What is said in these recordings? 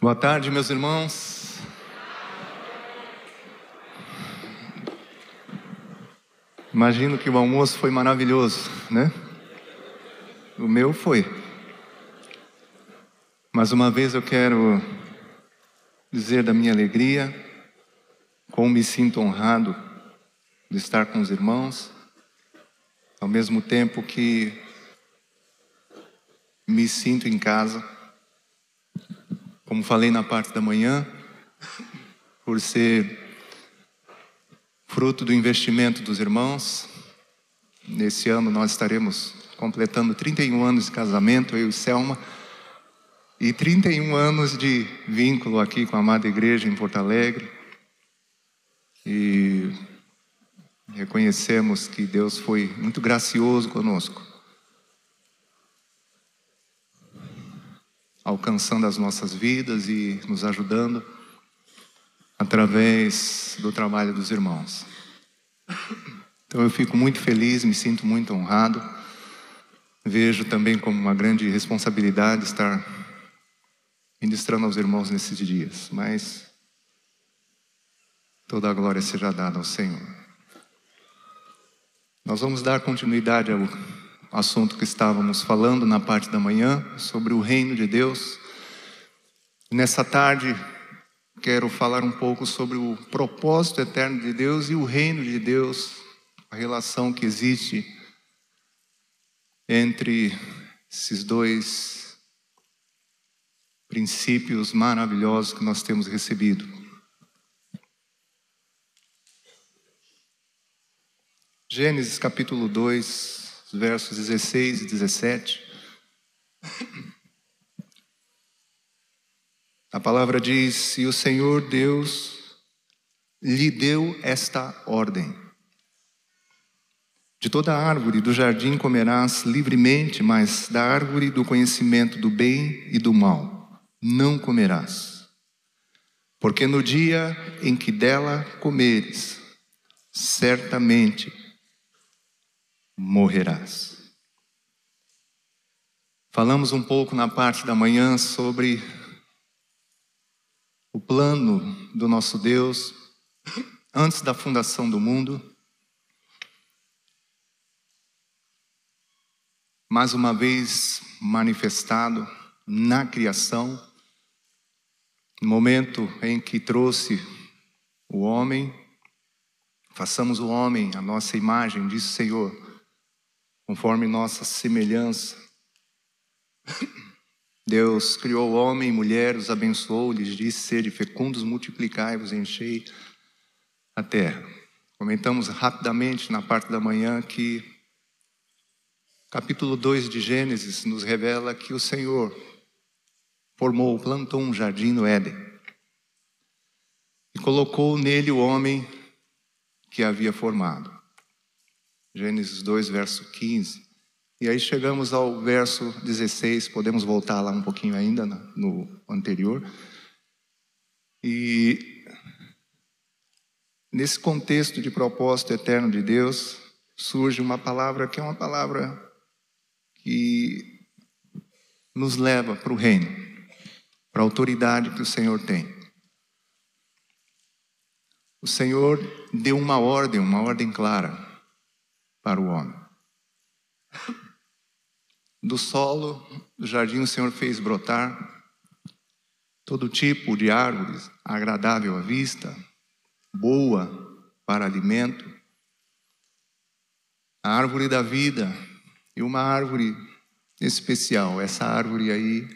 Boa tarde, meus irmãos. Imagino que o almoço foi maravilhoso, né? O meu foi. Mais uma vez eu quero dizer da minha alegria, como me sinto honrado de estar com os irmãos, ao mesmo tempo que me sinto em casa como falei na parte da manhã, por ser fruto do investimento dos irmãos. Nesse ano nós estaremos completando 31 anos de casamento, eu e Selma, e 31 anos de vínculo aqui com a amada igreja em Porto Alegre. E reconhecemos que Deus foi muito gracioso conosco. Alcançando as nossas vidas e nos ajudando através do trabalho dos irmãos. Então eu fico muito feliz, me sinto muito honrado. Vejo também como uma grande responsabilidade estar ministrando aos irmãos nesses dias, mas toda a glória seja dada ao Senhor. Nós vamos dar continuidade ao assunto que estávamos falando na parte da manhã, sobre o reino de Deus. Nessa tarde, quero falar um pouco sobre o propósito eterno de Deus e o reino de Deus, a relação que existe entre esses dois princípios maravilhosos que nós temos recebido. Gênesis capítulo 2, versos 16 e 17. A palavra diz: E o Senhor Deus lhe deu esta ordem: De toda árvore do jardim comerás livremente, mas da árvore do conhecimento do bem e do mal não comerás. Porque no dia em que dela comeres, certamente morrerás. Falamos um pouco na parte da manhã sobre o plano do nosso Deus antes da fundação do mundo. Mais uma vez manifestado na criação, no momento em que trouxe o homem, façamos o homem a nossa imagem, disse o Senhor conforme nossa semelhança. Deus criou homem e mulher, os abençoou, lhes disse: sede fecundos, multiplicai-vos, enchei a terra. Comentamos rapidamente na parte da manhã que capítulo 2 de Gênesis nos revela que o Senhor formou, plantou um jardim no Éden e colocou nele o homem que havia formado. Gênesis 2, verso 15. E aí chegamos ao verso 16, podemos voltar lá um pouquinho ainda no anterior. E nesse contexto de propósito eterno de Deus, surge uma palavra que é uma palavra que nos leva para o reino, para a autoridade que o Senhor tem. O Senhor deu uma ordem, uma ordem clara para o homem. Do solo do jardim o Senhor fez brotar todo tipo de árvores agradável à vista, boa para alimento, a árvore da vida e uma árvore especial, essa árvore aí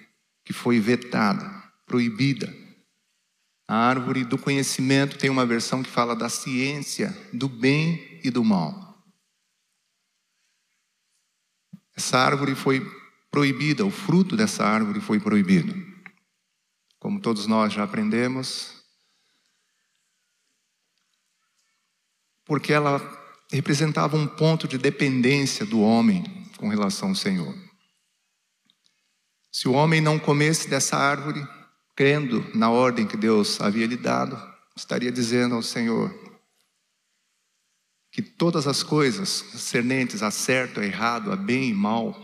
que foi vetada, proibida. A árvore do conhecimento tem uma versão que fala da ciência do bem e do mal. Essa árvore foi proibida, o fruto dessa árvore foi proibido. Como todos nós já aprendemos, porque ela representava um ponto de dependência do homem com relação ao Senhor. Se o homem não comesse dessa árvore, crendo na ordem que Deus havia lhe dado, estaria dizendo ao Senhor: que todas as coisas cernentes a certo, a errado, a bem e mal,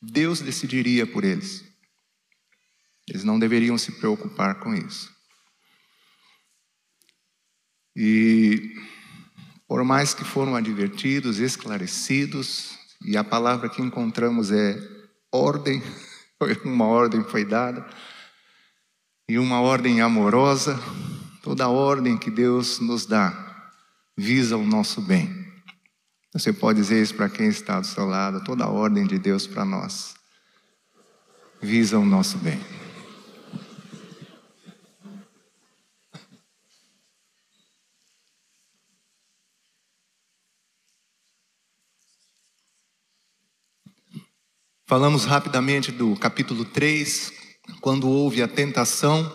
Deus decidiria por eles. Eles não deveriam se preocupar com isso. E por mais que foram advertidos, esclarecidos, e a palavra que encontramos é ordem, uma ordem foi dada, e uma ordem amorosa, toda ordem que Deus nos dá visa o nosso bem. Você pode dizer isso para quem está do seu lado, toda a ordem de Deus para nós visa o nosso bem. Falamos rapidamente do capítulo 3, quando houve a tentação,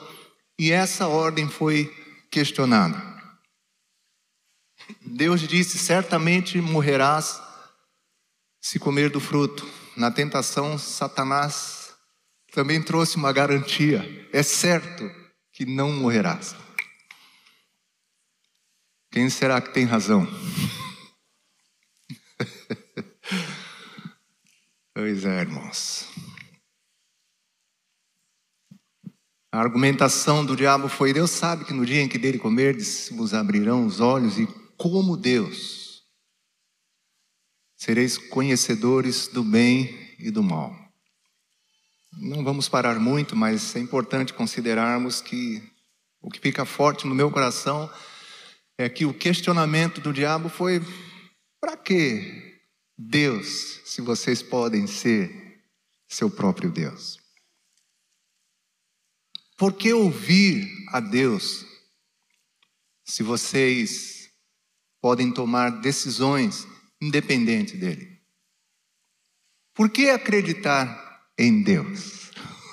e essa ordem foi questionada. Deus disse: Certamente morrerás se comer do fruto. Na tentação, Satanás também trouxe uma garantia: é certo que não morrerás. Quem será que tem razão? Pois é, irmãos. A argumentação do diabo foi: Deus sabe que no dia em que dele comerdes, vos abrirão os olhos, e como Deus, sereis conhecedores do bem e do mal. Não vamos parar muito, mas é importante considerarmos que o que fica forte no meu coração é que o questionamento do diabo foi: para quê Deus, se vocês podem ser seu próprio Deus. Por que ouvir a Deus se vocês podem tomar decisões independentes dele? Por que acreditar em Deus?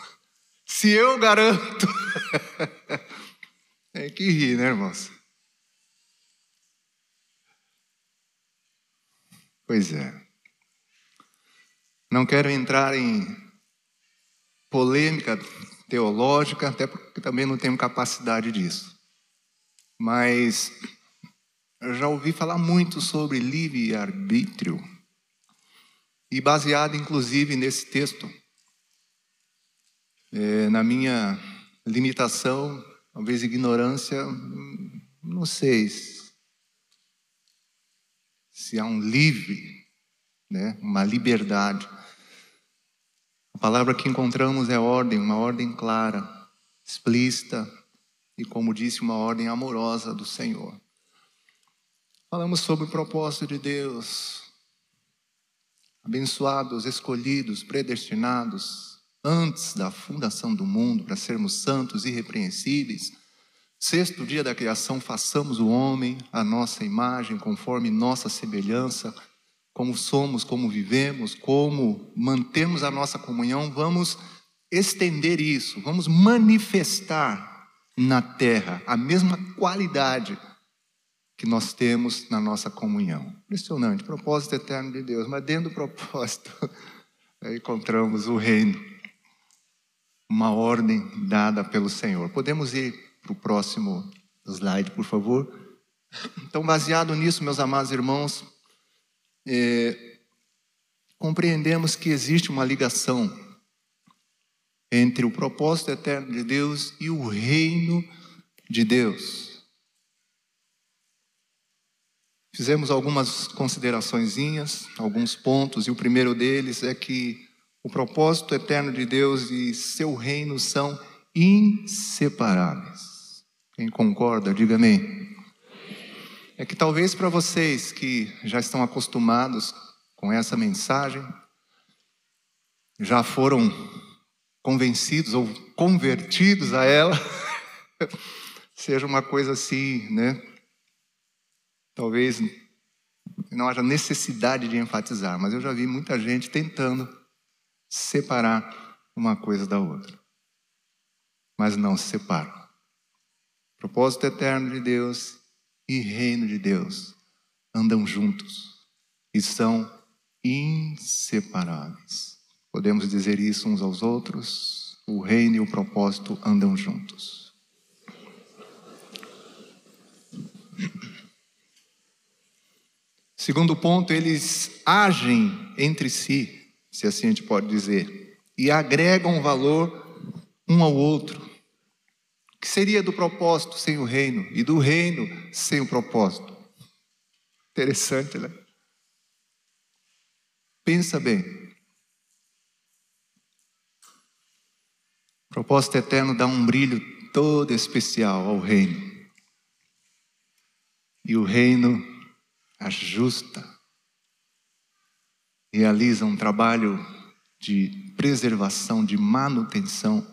Se eu garanto. é que rir, né, irmãos? Pois é. Não quero entrar em polêmica teológica, até porque também não tenho capacidade disso. Mas eu já ouvi falar muito sobre livre-arbítrio, e baseado inclusive nesse texto, é, na minha limitação, talvez ignorância, não sei se há um livre, né, uma liberdade. A palavra que encontramos é ordem, uma ordem clara, explícita e, como disse, uma ordem amorosa do Senhor. Falamos sobre o propósito de Deus, abençoados, escolhidos, predestinados antes da fundação do mundo para sermos santos irrepreensíveis. Sexto dia da criação, façamos o homem a nossa imagem, conforme nossa semelhança, como somos, como vivemos, como mantemos a nossa comunhão, vamos estender isso, vamos manifestar na terra a mesma qualidade que nós temos na nossa comunhão. Impressionante, propósito eterno de Deus, mas dentro do propósito encontramos o reino, uma ordem dada pelo Senhor. Podemos ir para o próximo slide, por favor. Então, baseado nisso, meus amados irmãos, é, compreendemos que existe uma ligação entre o propósito eterno de Deus e o reino de Deus. Fizemos algumas considerações, alguns pontos, e o primeiro deles é que o propósito eterno de Deus e seu reino são inseparáveis. Quem concorda, diga amém. É que talvez para vocês que já estão acostumados com essa mensagem, já foram convencidos ou convertidos a ela, seja uma coisa assim, né? Talvez não haja necessidade de enfatizar, mas eu já vi muita gente tentando separar uma coisa da outra, mas não se separam. Propósito eterno de Deus e reino de Deus andam juntos e são inseparáveis. Podemos dizer isso uns aos outros? O reino e o propósito andam juntos. Segundo ponto, eles agem entre si, se assim a gente pode dizer, e agregam valor um ao outro. O que seria do propósito sem o reino e do reino sem o propósito? Interessante, né? Pensa bem. O propósito eterno dá um brilho todo especial ao reino. E o reino ajusta, realiza um trabalho de preservação, de manutenção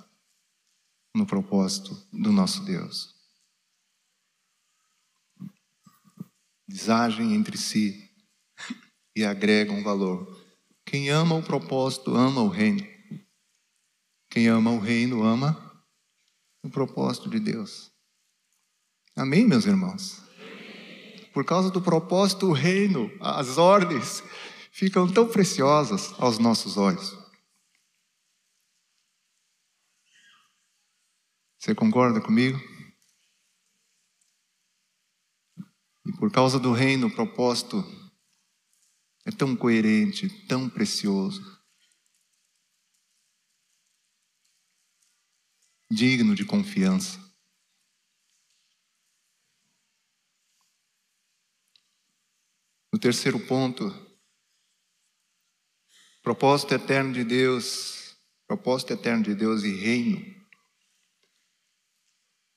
no propósito do nosso Deus. Desagem entre si e agregam valor. Quem ama o propósito, ama o reino. Quem ama o reino, ama o propósito de Deus. Amém, meus irmãos? Por causa do propósito, o reino, as ordens, ficam tão preciosas aos nossos olhos. Você concorda comigo? E por causa do reino, o propósito é tão coerente, tão precioso, digno de confiança. No terceiro ponto, propósito eterno de Deus, propósito eterno de Deus e reino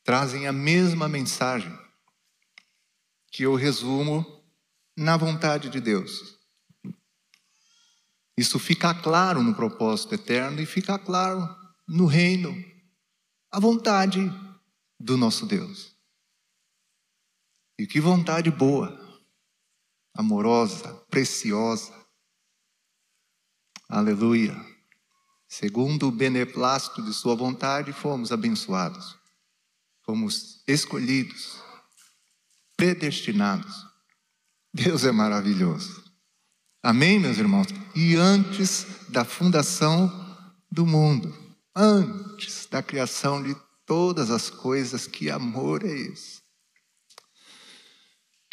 trazem a mesma mensagem que eu resumo na vontade de Deus. Isso fica claro no propósito eterno e fica claro no reino, a vontade do nosso Deus. E que vontade boa, amorosa, preciosa. Aleluia. Segundo o beneplácito de Sua vontade, fomos abençoados. Fomos escolhidos, predestinados. Deus é maravilhoso. Amém, meus irmãos? E antes da fundação do mundo, antes da criação de todas as coisas, que amor é esse?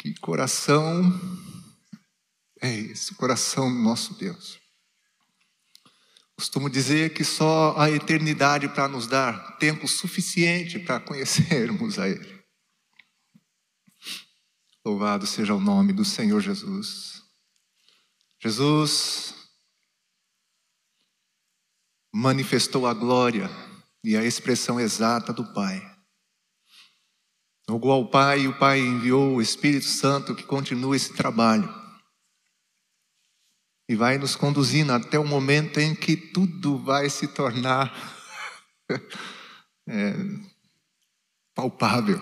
Que coração é esse? Coração do nosso Deus. Costumo dizer que só a eternidade para nos dar tempo suficiente para conhecermos a Ele. Louvado seja o nome do Senhor Jesus. Jesus manifestou a glória e a expressão exata do Pai. Rogou ao Pai e o Pai enviou o Espírito Santo que continua esse trabalho e vai nos conduzindo até o momento em que tudo vai se tornar é, palpável,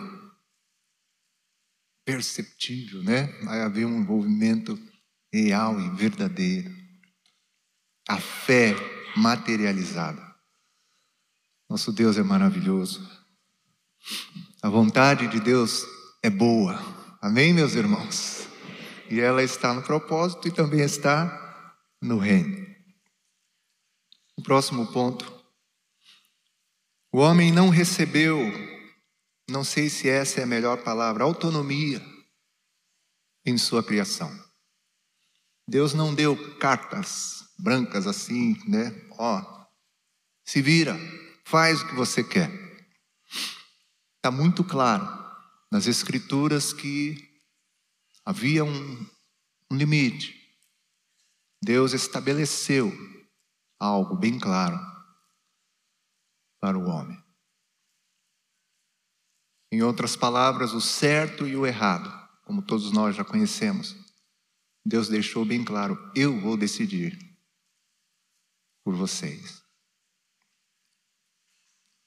perceptível, né? Vai haver um envolvimento real e verdadeiro. A fé materializada. Nosso Deus é maravilhoso. A vontade de Deus é boa. Amém, meus irmãos? E ela está no propósito e também está no reino. O próximo ponto. O homem não recebeu, não sei se essa é a melhor palavra, autonomia em sua criação. Deus não deu cartas brancas assim, né? Ó, se vira, faz o que você quer. Está muito claro nas Escrituras que havia um, um limite. Deus estabeleceu algo bem claro para o homem. Em outras palavras, o certo e o errado, como todos nós já conhecemos, Deus deixou bem claro: eu vou decidir por vocês.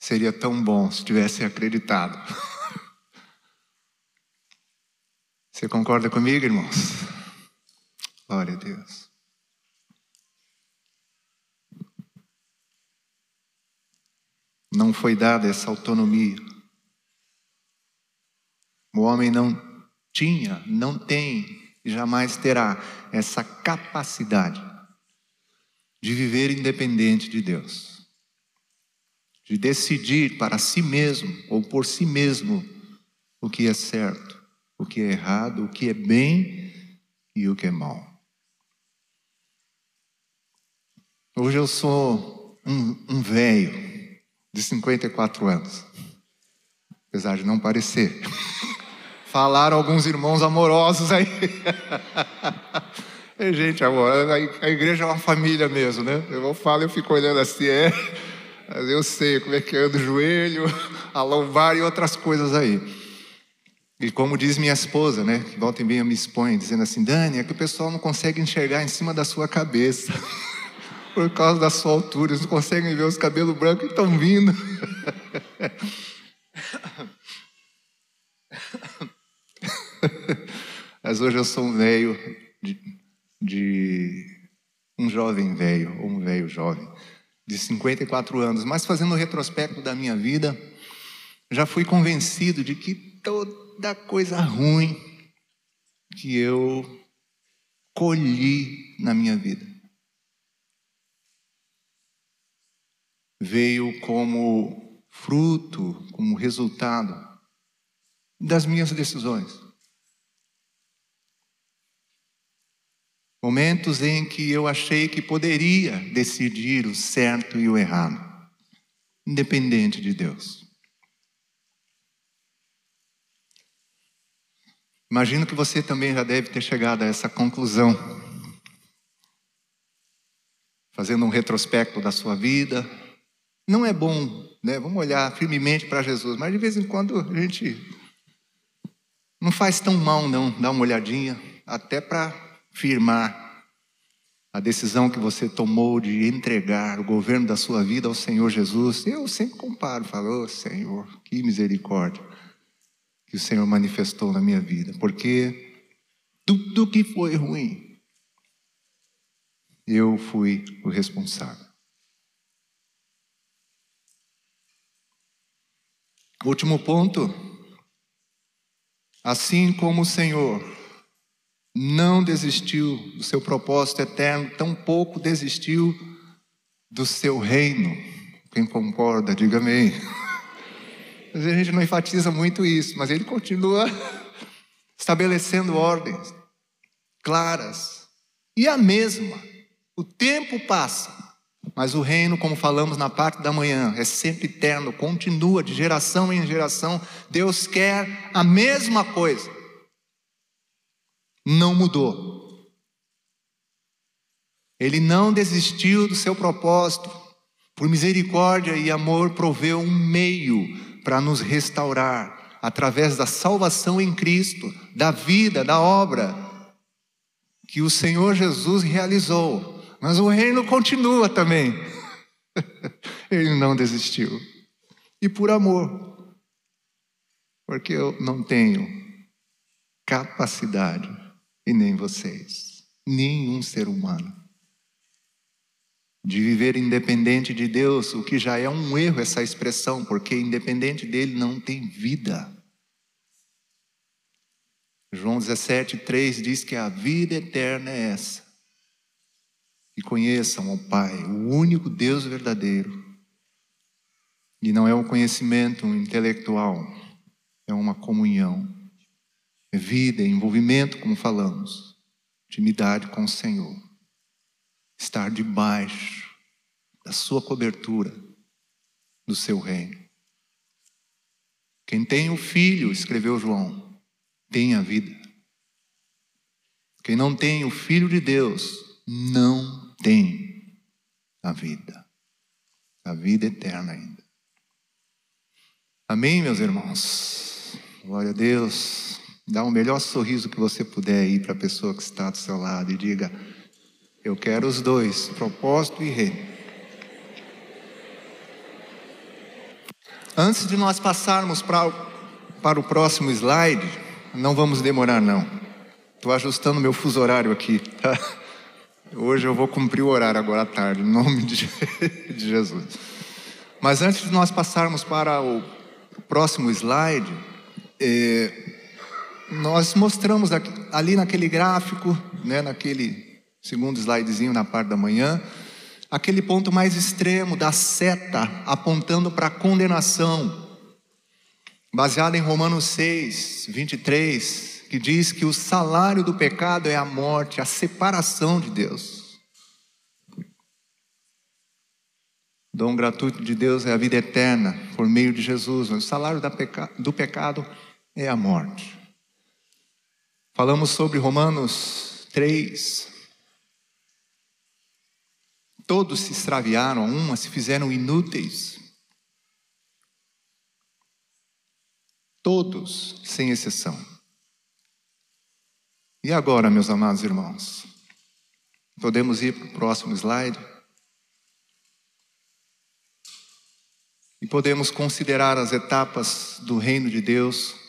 Seria tão bom se tivessem acreditado. Você concorda comigo, irmãos? Glória a Deus. não foi dada essa autonomia. O homem não tinha, não tem e jamais terá essa capacidade de viver independente de Deus, de decidir para si mesmo ou por si mesmo o que é certo, o que é errado, o que é bem e o que é mal. Hoje eu sou um, um velho de 54 anos. Apesar de não parecer. Falaram alguns irmãos amorosos aí. é, gente, amor, a igreja é uma família mesmo, né? Eu falo, eu fico olhando assim, é. Mas eu sei como é que anda o joelho, a lombar e outras coisas aí. E como diz minha esposa, né, que volta e meia me expõe, dizendo assim, Dani, é que o pessoal não consegue enxergar em cima da sua cabeça. Por causa da sua altura, eles não conseguem ver os cabelos brancos que estão vindo. Mas hoje eu sou um velho de, de um jovem velho, ou um velho jovem, de 54 anos. Mas fazendo o retrospecto da minha vida, já fui convencido de que todo da coisa ruim que eu colhi na minha vida. Veio como fruto, como resultado das minhas decisões. Momentos em que eu achei que poderia decidir o certo e o errado, independente de Deus. Imagino que você também já deve ter chegado a essa conclusão. Fazendo um retrospecto da sua vida. Não é bom, né? Vamos olhar firmemente para Jesus, mas de vez em quando a gente não faz tão mal não, dá uma olhadinha, até para firmar a decisão que você tomou de entregar o governo da sua vida ao Senhor Jesus. Eu sempre comparo, falo, oh, Senhor, que misericórdia que o Senhor manifestou na minha vida, porque tudo que foi ruim, eu fui o responsável. Último ponto. Assim como o Senhor não desistiu do seu propósito eterno, tampouco desistiu do seu reino. Quem concorda, diga amém. A gente não enfatiza muito isso, mas ele continua estabelecendo ordens claras. E a mesma. O tempo passa, mas o reino, como falamos na parte da manhã, é sempre eterno, continua de geração em geração. Deus quer a mesma coisa. Não mudou. Ele não desistiu do seu propósito. Por misericórdia e amor, proveu um meio para nos restaurar através da salvação em Cristo, da vida, da obra que o Senhor Jesus realizou. Mas o reino continua também. Ele não desistiu. E por amor, porque eu não tenho capacidade, e nem vocês, nenhum ser humano, de viver independente de Deus, o que já é um erro essa expressão, porque independente dele não tem vida. João 17, 3 diz que a vida eterna é essa. Que conheçam o Pai, o único Deus verdadeiro. E não é um conhecimento intelectual, é uma comunhão. É vida, é envolvimento, como falamos. Intimidade com o Senhor estar debaixo da sua cobertura, do seu reino. Quem tem o filho, escreveu João, tem a vida. Quem não tem o filho de Deus, não tem a vida. A vida eterna ainda. Amém, meus irmãos? Glória a Deus. Dá o um melhor sorriso que você puder aí para a pessoa que está do seu lado e diga: eu quero os dois, propósito e reino. Antes de nós passarmos para, para o próximo slide, não vamos demorar não. Estou ajustando meu fuso horário aqui, tá? Hoje eu vou cumprir o horário agora à tarde, em nome de, de Jesus. Mas antes de nós passarmos para o próximo slide, eh, nós mostramos ali naquele gráfico, né, naquele segundo slidezinho na parte da manhã, aquele ponto mais extremo da seta apontando para a condenação, baseado em Romanos 6, 23, que diz que o salário do pecado é a morte, a separação de Deus. O dom gratuito de Deus é a vida eterna por meio de Jesus. O salário do pecado é a morte. Falamos sobre Romanos 3. Todos se extraviaram, uma se fizeram inúteis. Todos, sem exceção. E agora, meus amados irmãos? Podemos ir para o próximo slide? E podemos considerar as etapas do reino de Deus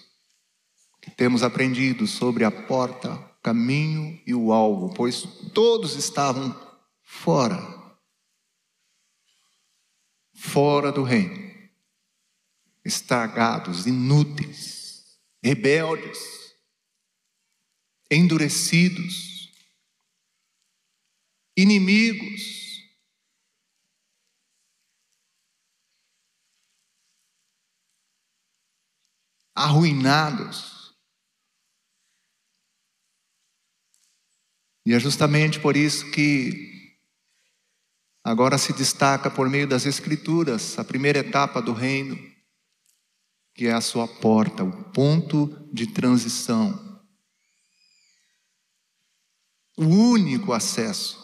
temos aprendido sobre a porta, o caminho e o alvo, pois todos estavam fora, fora do reino, estragados, inúteis, rebeldes, endurecidos, inimigos. Arruinados. E é justamente por isso que agora se destaca por meio das Escrituras a primeira etapa do reino, que é a sua porta, o ponto de transição. O único acesso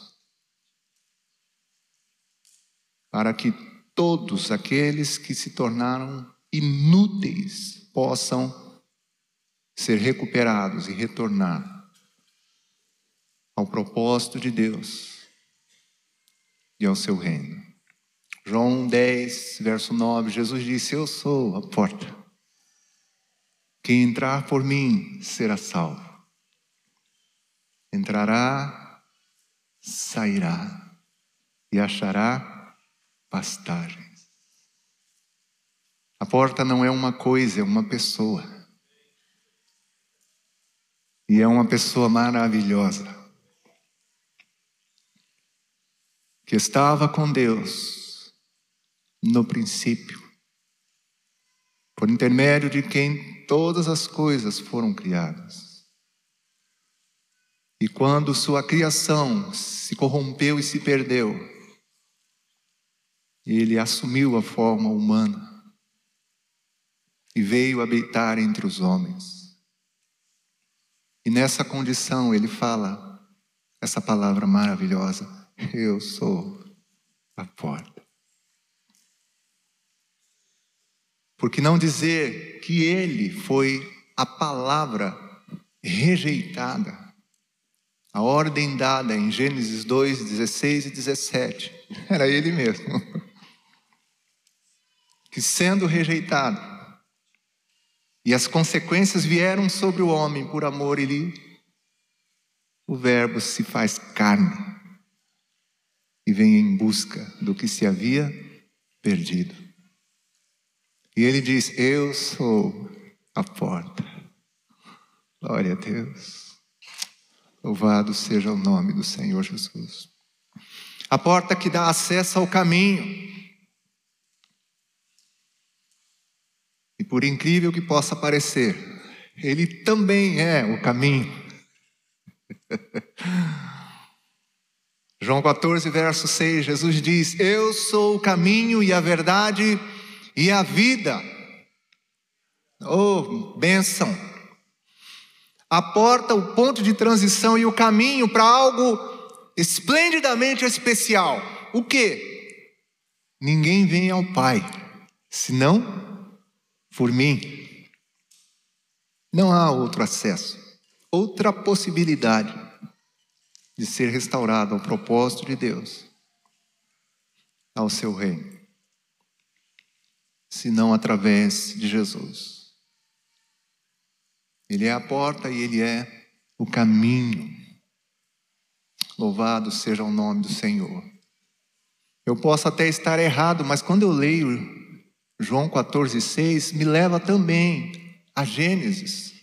para que todos aqueles que se tornaram inúteis possam ser recuperados e retornar ao propósito de Deus e ao seu reino. João 10, verso 9, Jesus disse: Eu sou a porta. Quem entrar por mim será salvo. Entrará, sairá e achará pastagens. A porta não é uma coisa, é uma pessoa. E é uma pessoa maravilhosa. Que estava com Deus no princípio, por intermédio de quem todas as coisas foram criadas. E quando sua criação se corrompeu e se perdeu, ele assumiu a forma humana e veio habitar entre os homens. E nessa condição ele fala essa palavra maravilhosa: eu sou a porta. Por que não dizer que ele foi a palavra rejeitada, a ordem dada em Gênesis 2, 16 e 17? Era ele mesmo. Que sendo rejeitado, e as consequências vieram sobre o homem por amor, ele, o Verbo se faz carne e vem em busca do que se havia perdido. E ele diz: Eu sou a porta. Glória a Deus. Louvado seja o nome do Senhor Jesus. A porta que dá acesso ao caminho. E por incrível que possa parecer, ele também é o caminho. João 14, verso 6, Jesus diz: Eu sou o caminho e a verdade e a vida. Oh, bênção! A porta, o ponto de transição e o caminho para algo esplendidamente especial. O que? Ninguém vem ao Pai, senão por mim. Não há outro acesso, outra possibilidade de ser restaurado ao propósito de Deus, ao seu reino, senão através de Jesus. Ele é a porta e ele é o caminho. Louvado seja o nome do Senhor. Eu posso até estar errado, mas quando eu leio João 14,6, me leva também a Gênesis.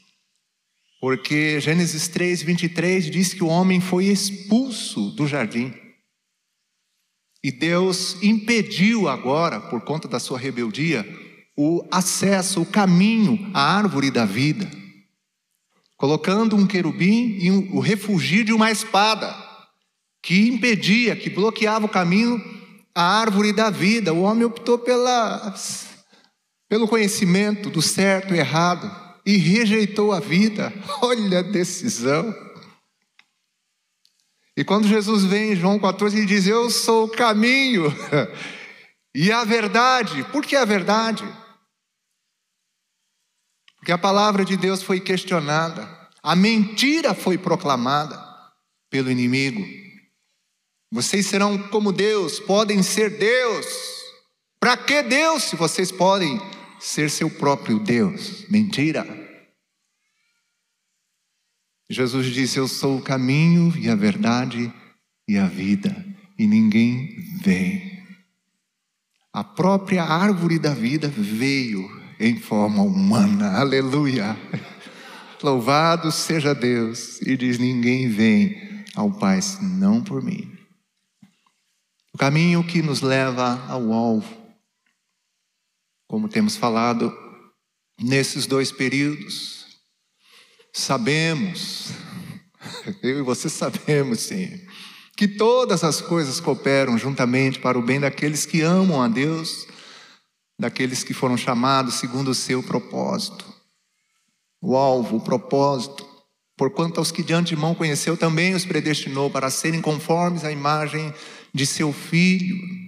Porque Gênesis 3, 23 diz que o homem foi expulso do jardim. E Deus impediu agora, por conta da sua rebeldia, o acesso, o caminho à árvore da vida, colocando um querubim e o refugio de uma espada, que impedia, que bloqueava o caminho a árvore da vida. O homem optou pela, pelo conhecimento do certo e errado e rejeitou a vida. Olha a decisão. E quando Jesus vem em João 14, ele diz: Eu sou o caminho e a verdade. Por que a verdade? Porque a palavra de Deus foi questionada, a mentira foi proclamada pelo inimigo. Vocês serão como Deus, podem ser Deus. Para que Deus se vocês podem ser seu próprio Deus? Mentira. Jesus disse: Eu sou o caminho e a verdade e a vida, e ninguém vem. A própria árvore da vida veio em forma humana, aleluia. Louvado seja Deus, e diz: Ninguém vem ao Pai senão por mim. O caminho que nos leva ao alvo, como temos falado nesses dois períodos, Sabemos, eu e você sabemos sim, que todas as coisas cooperam juntamente para o bem daqueles que amam a Deus, daqueles que foram chamados segundo o seu propósito. O alvo, o propósito, porquanto aos que de antemão conheceu também os predestinou para serem conformes à imagem de seu filho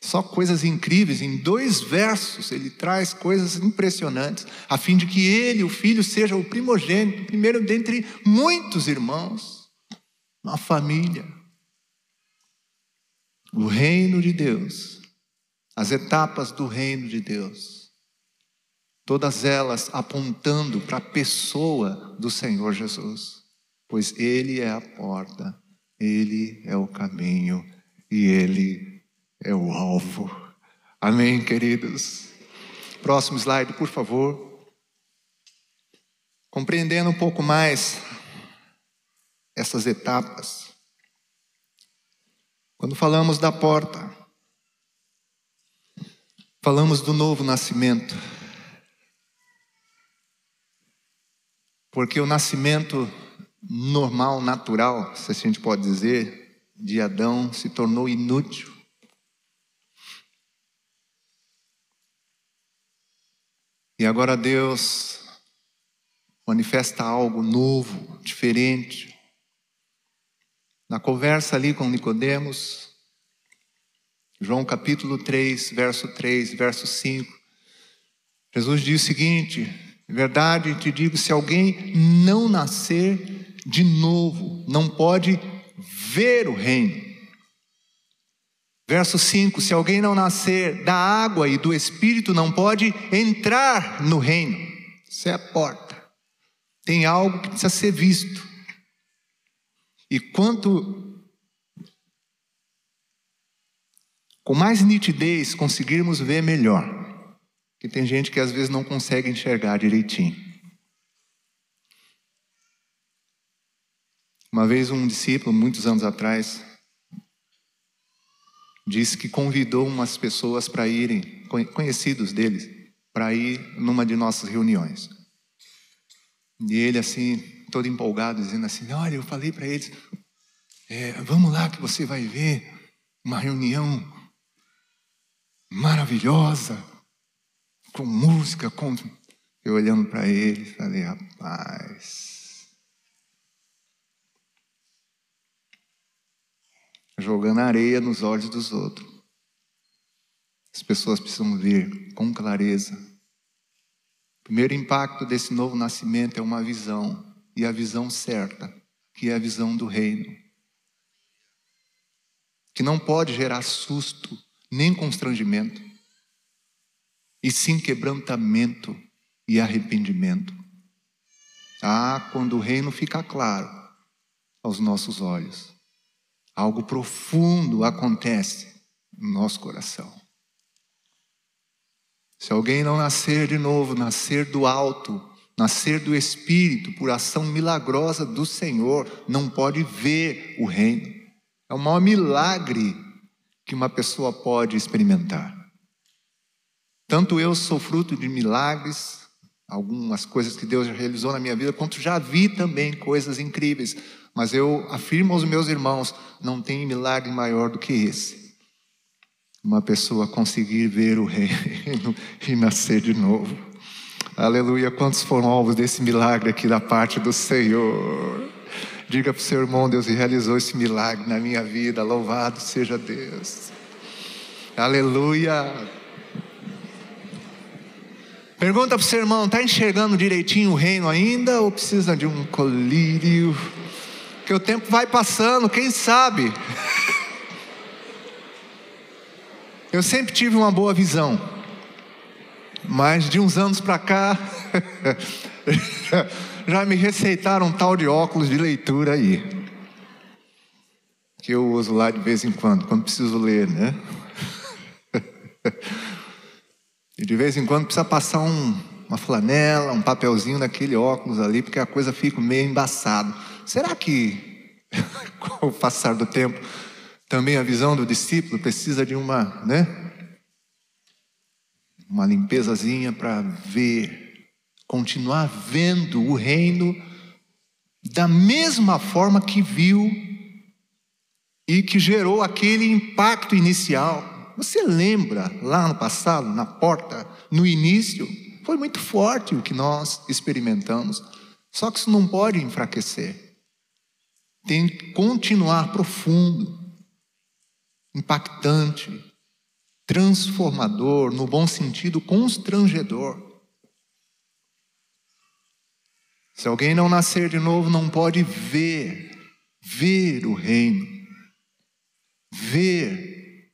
só coisas incríveis, em dois versos ele traz coisas impressionantes, a fim de que ele, o filho, seja o primogênito, o primeiro dentre muitos irmãos, uma família. O reino de Deus, as etapas do reino de Deus, todas elas apontando para a pessoa do Senhor Jesus, pois Ele é a porta, Ele é o caminho e Ele é o alvo. Amém, queridos? Próximo slide, por favor. Compreendendo um pouco mais essas etapas. Quando falamos da porta, falamos do novo nascimento. Porque o nascimento normal, natural, se a gente pode dizer, de Adão se tornou inútil. E agora Deus manifesta algo novo, diferente. Na conversa ali com Nicodemos, João capítulo 3, verso 3, verso 5, Jesus diz o seguinte: verdade te digo, se alguém não nascer de novo, não pode ver o reino. Verso 5: Se alguém não nascer da água e do espírito, não pode entrar no reino. Isso é a porta. Tem algo que precisa ser visto. E quanto com mais nitidez conseguirmos ver melhor, que tem gente que às vezes não consegue enxergar direitinho. Uma vez um discípulo, muitos anos atrás, disse que convidou umas pessoas para irem, conhecidos deles, para ir numa de nossas reuniões. E ele, assim, todo empolgado, dizendo assim: Olha, eu falei para eles, é, vamos lá que você vai ver uma reunião maravilhosa, com música, com. Eu olhando para ele, falei: Rapaz. Jogando areia nos olhos dos outros. As pessoas precisam ver com clareza. O primeiro impacto desse novo nascimento é uma visão, e a visão certa, que é a visão do reino. Que não pode gerar susto, nem constrangimento, e sim quebrantamento e arrependimento. Ah, quando o reino fica claro aos nossos olhos. Algo profundo acontece no nosso coração. Se alguém não nascer de novo, nascer do alto, nascer do Espírito, por ação milagrosa do Senhor, não pode ver o reino. É o maior milagre que uma pessoa pode experimentar. Tanto eu sou fruto de milagres, algumas coisas que Deus já realizou na minha vida, quanto já vi também coisas incríveis. Mas eu afirmo aos meus irmãos: não tem milagre maior do que esse. uma pessoa conseguir ver o reino e nascer de novo. Aleluia. Quantos foram alvos desse milagre aqui da parte do Senhor? Diga para o seu irmão: Deus realizou esse milagre na minha vida. Louvado seja Deus. Aleluia. Pergunta para o seu irmão: está enxergando direitinho o reino ainda ou precisa de um colírio? Que o tempo vai passando, quem sabe? Eu sempre tive uma boa visão, mas de uns anos para cá, já me receitaram um tal de óculos de leitura aí, que eu uso lá de vez em quando, quando preciso ler, né? E de vez em quando precisa passar um, uma flanela, um papelzinho naquele óculos ali, porque a coisa fica meio embaçada. Será que, com o passar do tempo, também a visão do discípulo precisa de uma, né? Uma limpezazinha para ver, continuar vendo o reino da mesma forma que viu e que gerou aquele impacto inicial. Você lembra lá no passado, na porta, no início, foi muito forte o que nós experimentamos. Só que isso não pode enfraquecer. Tem que continuar profundo impactante, transformador, no bom sentido, constrangedor. Se alguém não nascer de novo, não pode ver, ver o reino, ver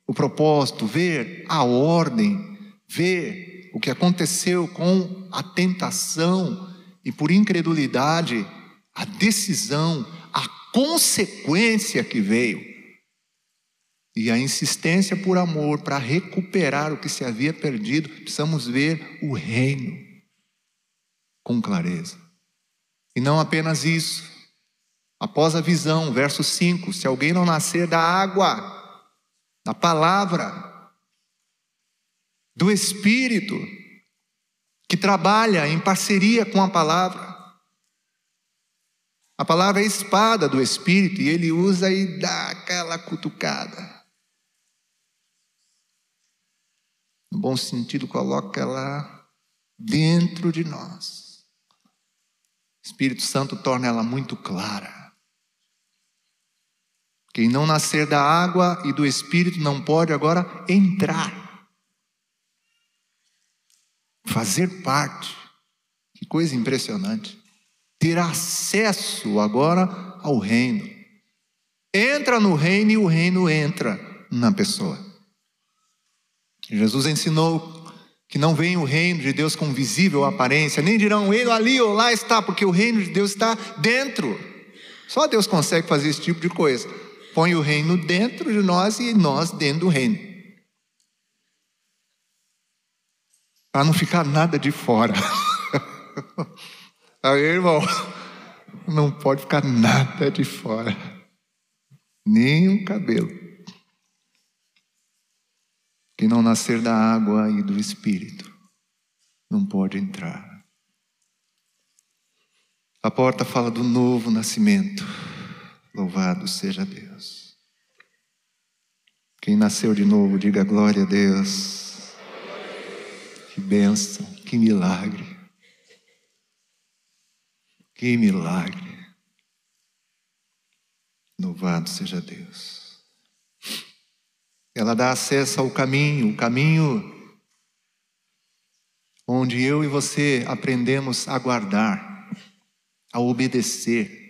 o propósito, ver a ordem, ver o que aconteceu com a tentação e por incredulidade, a decisão, a consequência que veio e a insistência por amor para recuperar o que se havia perdido, precisamos ver o reino com clareza. E não apenas isso. Após a visão, verso 5: se alguém não nascer da água, da palavra, do Espírito, que trabalha em parceria com a palavra, a palavra é a espada do Espírito e ele usa e dá aquela cutucada. no bom sentido, coloca ela dentro de nós. O Espírito Santo torna ela muito clara. Quem não nascer da água e do Espírito não pode agora entrar, fazer parte. Que coisa impressionante. Ter acesso agora ao reino. Entra no reino e o reino entra na pessoa. Jesus ensinou que não vem o reino de Deus com visível aparência, nem dirão ele ali ou lá está, porque o reino de Deus está dentro. Só Deus consegue fazer esse tipo de coisa. Põe o reino dentro de nós e nós dentro do reino. Para não ficar nada de fora. Aí, irmão, não pode ficar nada de fora. Nem um cabelo que não nascer da água e do Espírito não pode entrar. A porta fala do novo nascimento. Louvado seja Deus. Quem nasceu de novo, diga glória a Deus. Que bênção, que milagre. Que milagre. Louvado seja Deus. Ela dá acesso ao caminho, o caminho onde eu e você aprendemos a guardar, a obedecer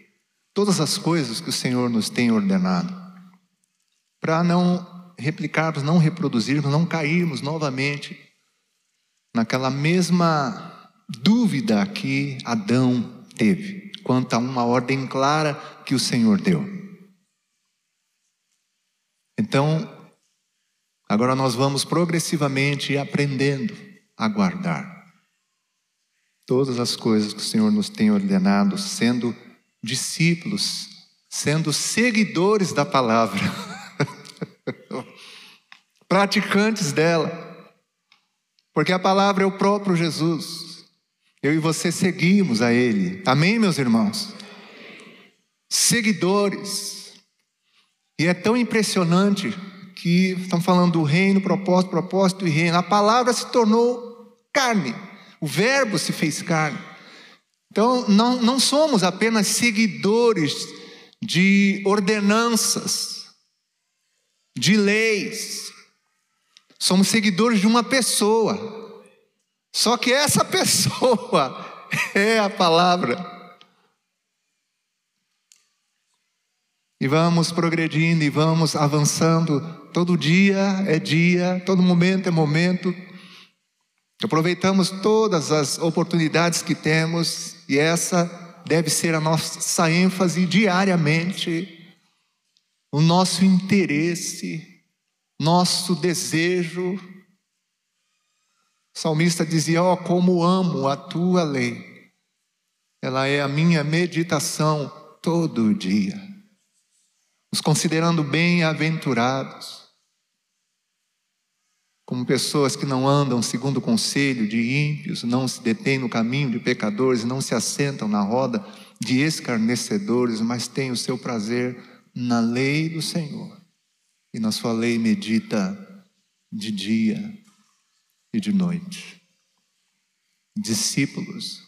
todas as coisas que o Senhor nos tem ordenado, para não replicarmos, não reproduzirmos, não cairmos novamente naquela mesma dúvida que Adão teve quanto a uma ordem clara que o Senhor deu. Então, Agora nós vamos progressivamente aprendendo a guardar todas as coisas que o Senhor nos tem ordenado, sendo discípulos, sendo seguidores da palavra, praticantes dela, porque a palavra é o próprio Jesus. Eu e você seguimos a Ele. Amém, meus irmãos? Seguidores. E é tão impressionante que estamos falando do reino, propósito, propósito e reino. A palavra se tornou carne, o verbo se fez carne. Então, não, não somos apenas seguidores de ordenanças, de leis, somos seguidores de uma pessoa. Só que essa pessoa é a palavra. E vamos progredindo e vamos avançando. Todo dia é dia, todo momento é momento. Aproveitamos todas as oportunidades que temos e essa deve ser a nossa ênfase diariamente, o nosso interesse, nosso desejo. O salmista dizia: Ó, oh, como amo a tua lei, ela é a minha meditação todo dia nos considerando bem-aventurados, como pessoas que não andam segundo o conselho de ímpios, não se detêm no caminho de pecadores, não se assentam na roda de escarnecedores, mas têm o seu prazer na lei do Senhor. E na sua lei medita de dia e de noite. Discípulos,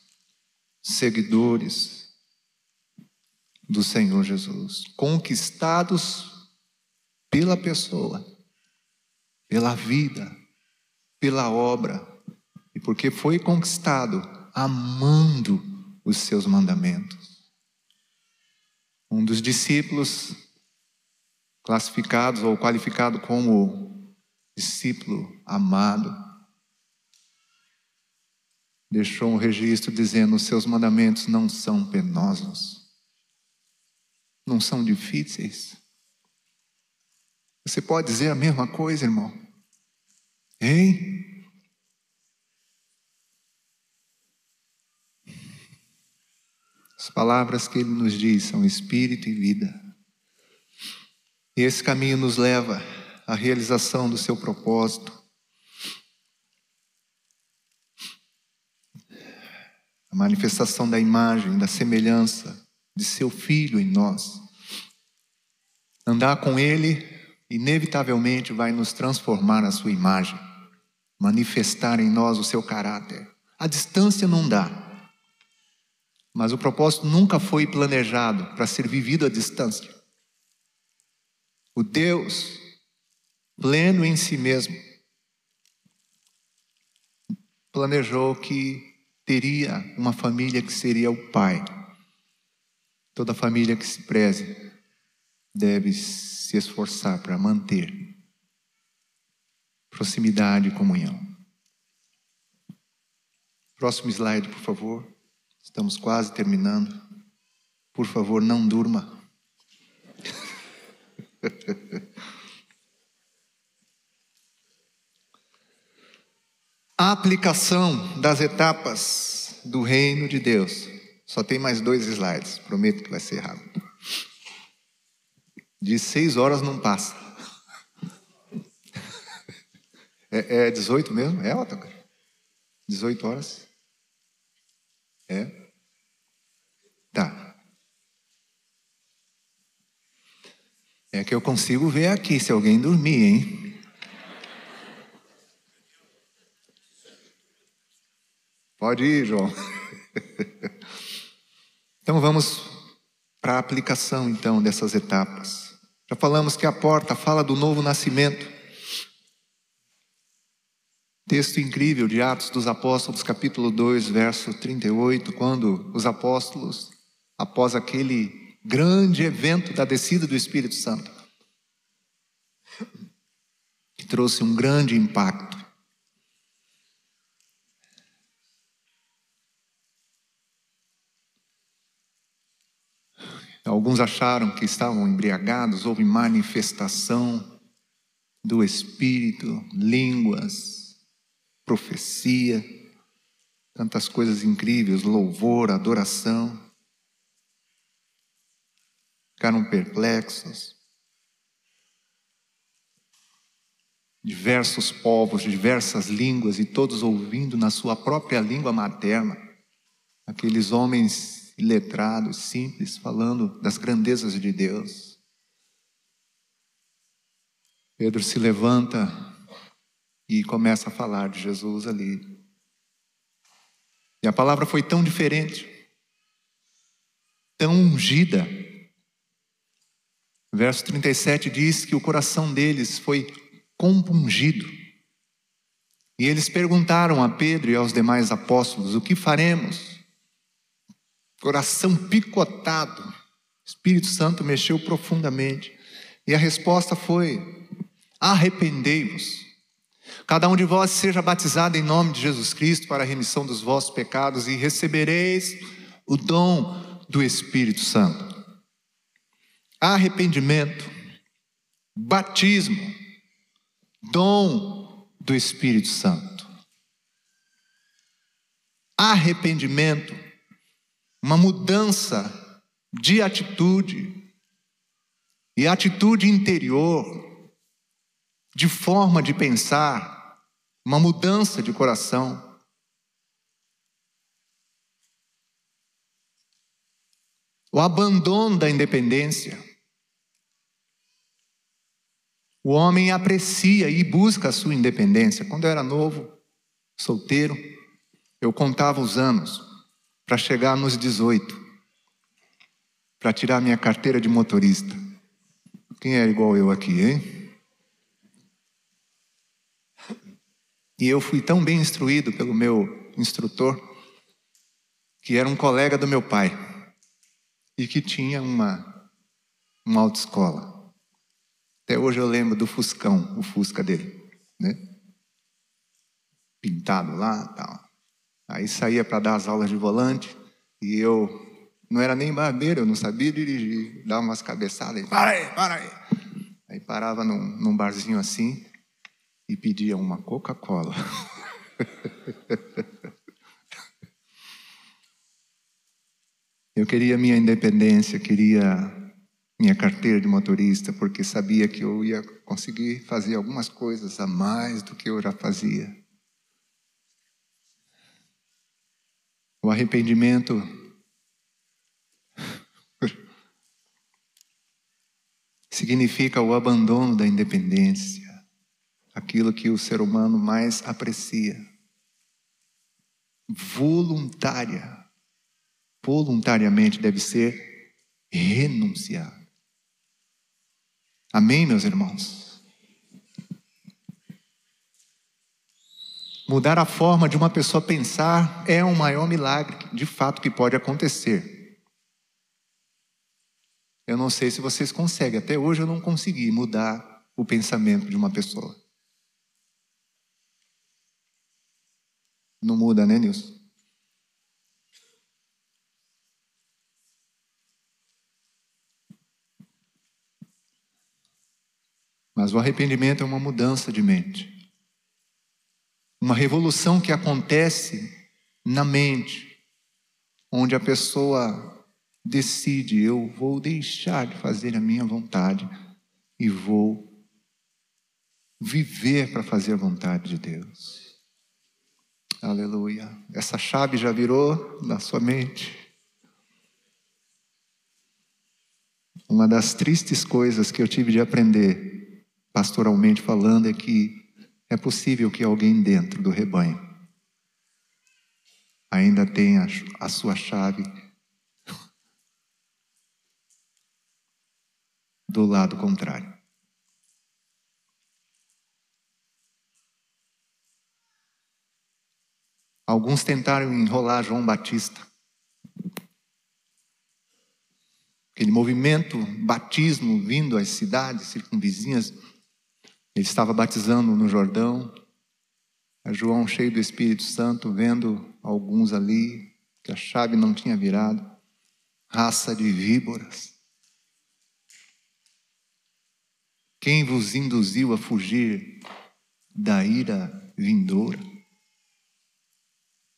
seguidores, do Senhor Jesus, conquistados pela pessoa, pela vida, pela obra, e porque foi conquistado amando os seus mandamentos. Um dos discípulos classificados ou qualificado como discípulo amado, deixou um registro dizendo: os seus mandamentos não são penosos não são difíceis? Você pode dizer a mesma coisa, irmão? Hein? As palavras que ele nos diz são espírito e vida. E esse caminho nos leva à realização do seu propósito. A manifestação da imagem, da semelhança de seu filho em nós. Andar com ele, inevitavelmente, vai nos transformar a sua imagem, manifestar em nós o seu caráter. A distância não dá, mas o propósito nunca foi planejado para ser vivido à distância. O Deus, pleno em si mesmo, planejou que teria uma família que seria o pai Toda família que se preze deve se esforçar para manter proximidade e comunhão. Próximo slide, por favor. Estamos quase terminando. Por favor, não durma. A aplicação das etapas do reino de Deus só tem mais dois slides, prometo que vai ser rápido. De seis horas não passa. É, é 18 mesmo? É, Otto? 18 horas? É? Tá. É que eu consigo ver aqui se alguém dormir, hein? Pode ir, João. Então vamos para a aplicação então dessas etapas. Já falamos que a porta fala do novo nascimento. Texto incrível de Atos dos Apóstolos, capítulo 2, verso 38, quando os apóstolos, após aquele grande evento da descida do Espírito Santo, que trouxe um grande impacto, Alguns acharam que estavam embriagados, houve manifestação do Espírito, línguas, profecia, tantas coisas incríveis, louvor, adoração. Ficaram perplexos. Diversos povos, diversas línguas, e todos ouvindo na sua própria língua materna. Aqueles homens iletrados, simples, falando das grandezas de Deus. Pedro se levanta e começa a falar de Jesus ali. E a palavra foi tão diferente, tão ungida. Verso 37 diz que o coração deles foi compungido. E eles perguntaram a Pedro e aos demais apóstolos: O que faremos? Coração picotado. Espírito Santo mexeu profundamente. E a resposta foi: Arrependei-vos. Cada um de vós seja batizado em nome de Jesus Cristo para a remissão dos vossos pecados e recebereis o dom do Espírito Santo. Arrependimento, batismo, dom do Espírito Santo. Arrependimento, uma mudança de atitude e atitude interior, de forma de pensar, uma mudança de coração. O abandono da independência. O homem aprecia e busca a sua independência. Quando eu era novo, solteiro, eu contava os anos para chegar nos 18, para tirar minha carteira de motorista. Quem é igual eu aqui, hein? E eu fui tão bem instruído pelo meu instrutor, que era um colega do meu pai, e que tinha uma, uma autoescola. Até hoje eu lembro do Fuscão, o Fusca dele, né? Pintado lá, tal. Aí saía para dar as aulas de volante e eu não era nem barbeiro, eu não sabia dirigir, dava umas cabeçadas, para aí, para aí. Aí parava num, num barzinho assim e pedia uma Coca-Cola. eu queria minha independência, queria minha carteira de motorista, porque sabia que eu ia conseguir fazer algumas coisas a mais do que eu já fazia. O arrependimento significa o abandono da independência, aquilo que o ser humano mais aprecia. Voluntária, voluntariamente deve ser renunciar. Amém, meus irmãos? Mudar a forma de uma pessoa pensar é o maior milagre, de fato, que pode acontecer. Eu não sei se vocês conseguem, até hoje eu não consegui mudar o pensamento de uma pessoa. Não muda, né, Nilson? Mas o arrependimento é uma mudança de mente. Uma revolução que acontece na mente, onde a pessoa decide: eu vou deixar de fazer a minha vontade e vou viver para fazer a vontade de Deus. Aleluia. Essa chave já virou na sua mente. Uma das tristes coisas que eu tive de aprender pastoralmente falando, é que é possível que alguém dentro do rebanho ainda tenha a sua chave do lado contrário. Alguns tentaram enrolar João Batista. Aquele movimento, batismo vindo às cidades circunvizinhas ele estava batizando no Jordão, João cheio do Espírito Santo, vendo alguns ali, que a chave não tinha virado, raça de víboras. Quem vos induziu a fugir da ira vindoura?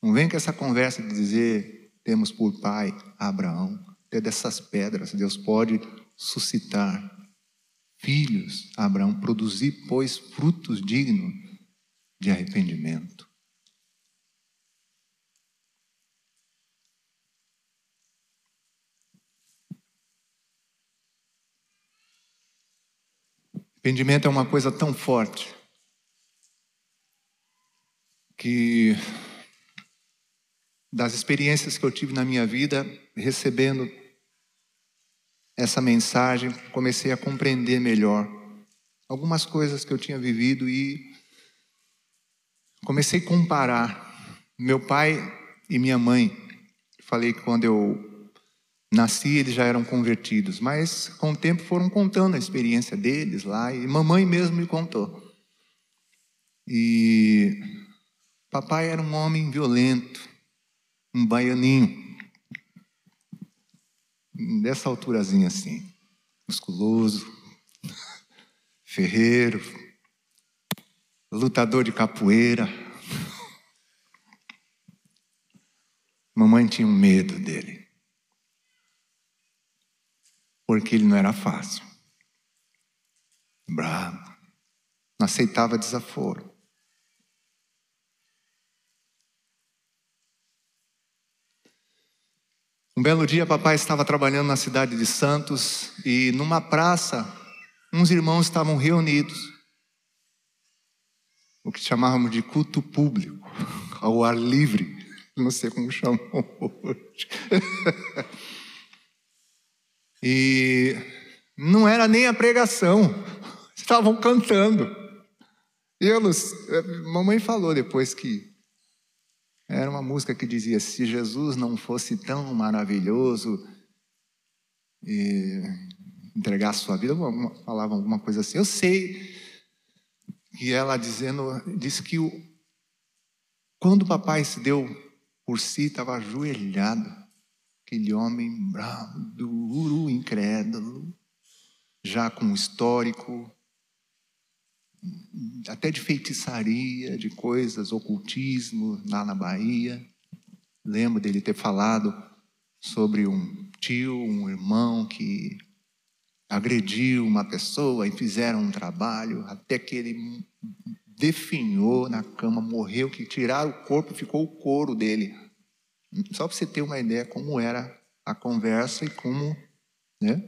Não vem com essa conversa de dizer temos por pai Abraão. Até dessas pedras Deus pode suscitar filhos Abraão, produzir, pois, frutos dignos de arrependimento. Arrependimento é uma coisa tão forte que das experiências que eu tive na minha vida, recebendo essa mensagem, comecei a compreender melhor algumas coisas que eu tinha vivido e comecei a comparar meu pai e minha mãe. Falei que quando eu nasci eles já eram convertidos, mas com o tempo foram contando a experiência deles lá e mamãe mesmo me contou. E papai era um homem violento, um baianinho, dessa alturazinha assim, musculoso, ferreiro, lutador de capoeira. Mamãe tinha um medo dele, porque ele não era fácil, bravo, não aceitava desaforo. Um belo dia, papai estava trabalhando na cidade de Santos e numa praça, uns irmãos estavam reunidos. O que chamávamos de culto público, ao ar livre. Não sei como chamam hoje. e não era nem a pregação, estavam cantando. E eles, mamãe falou depois que era uma música que dizia: Se Jesus não fosse tão maravilhoso e entregar a sua vida, falava alguma coisa assim. Eu sei que ela dizendo, disse que o, quando o papai se deu por si, estava ajoelhado, aquele homem bravo, duro, incrédulo, já com histórico, até de feitiçaria, de coisas, ocultismo lá na Bahia. Lembro dele ter falado sobre um tio, um irmão que agrediu uma pessoa e fizeram um trabalho até que ele definhou na cama, morreu, que tiraram o corpo, ficou o couro dele. Só para você ter uma ideia como era a conversa e como, né,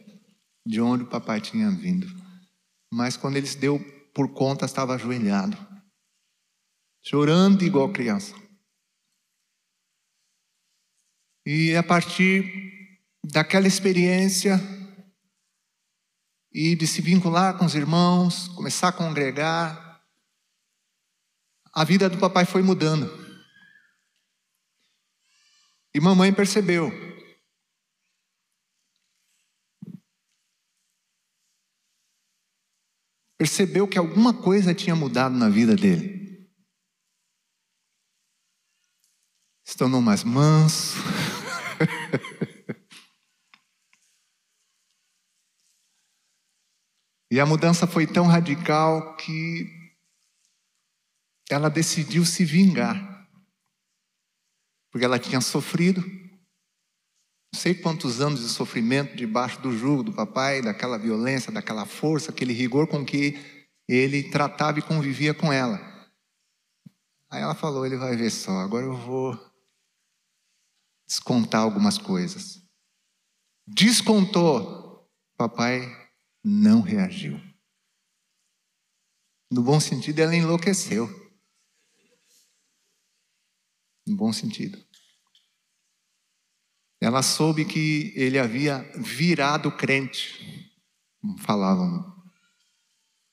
de onde o papai tinha vindo. Mas quando ele se deu por conta estava ajoelhado, chorando igual criança. E a partir daquela experiência e de se vincular com os irmãos, começar a congregar, a vida do papai foi mudando. E mamãe percebeu percebeu que alguma coisa tinha mudado na vida dele. Se tornou mais manso. e a mudança foi tão radical que ela decidiu se vingar. Porque ela tinha sofrido não sei quantos anos de sofrimento debaixo do jugo do papai, daquela violência, daquela força, aquele rigor com que ele tratava e convivia com ela. Aí ela falou: ele vai ver só, agora eu vou descontar algumas coisas. Descontou, papai não reagiu. No bom sentido, ela enlouqueceu. No bom sentido. Ela soube que ele havia virado crente, como falavam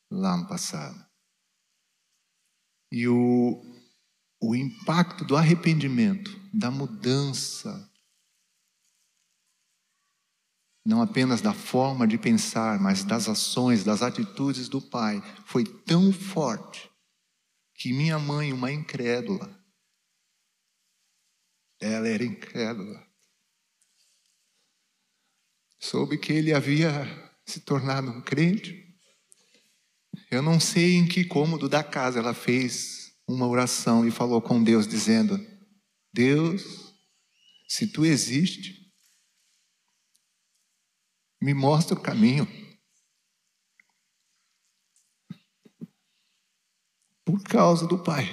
lá no passado. E o, o impacto do arrependimento, da mudança, não apenas da forma de pensar, mas das ações, das atitudes do pai, foi tão forte que minha mãe, uma incrédula, ela era incrédula, soube que ele havia se tornado um crente. Eu não sei em que cômodo da casa ela fez uma oração e falou com Deus, dizendo: Deus, se tu existe, me mostra o caminho. Por causa do Pai,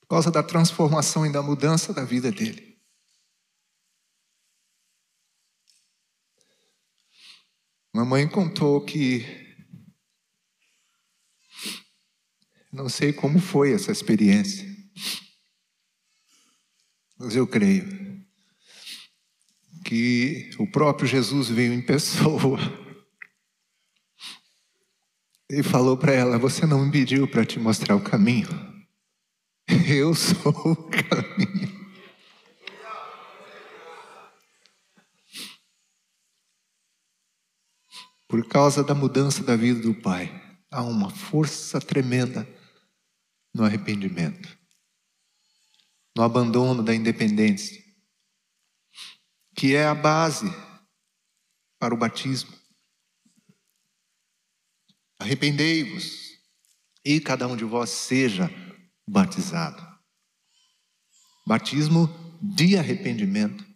por causa da transformação e da mudança da vida dele. Mamãe contou que. Não sei como foi essa experiência, mas eu creio que o próprio Jesus veio em pessoa e falou para ela: Você não me pediu para te mostrar o caminho, eu sou o caminho. Por causa da mudança da vida do pai, há uma força tremenda no arrependimento, no abandono da independência, que é a base para o batismo. Arrependei-vos e cada um de vós seja batizado. Batismo de arrependimento.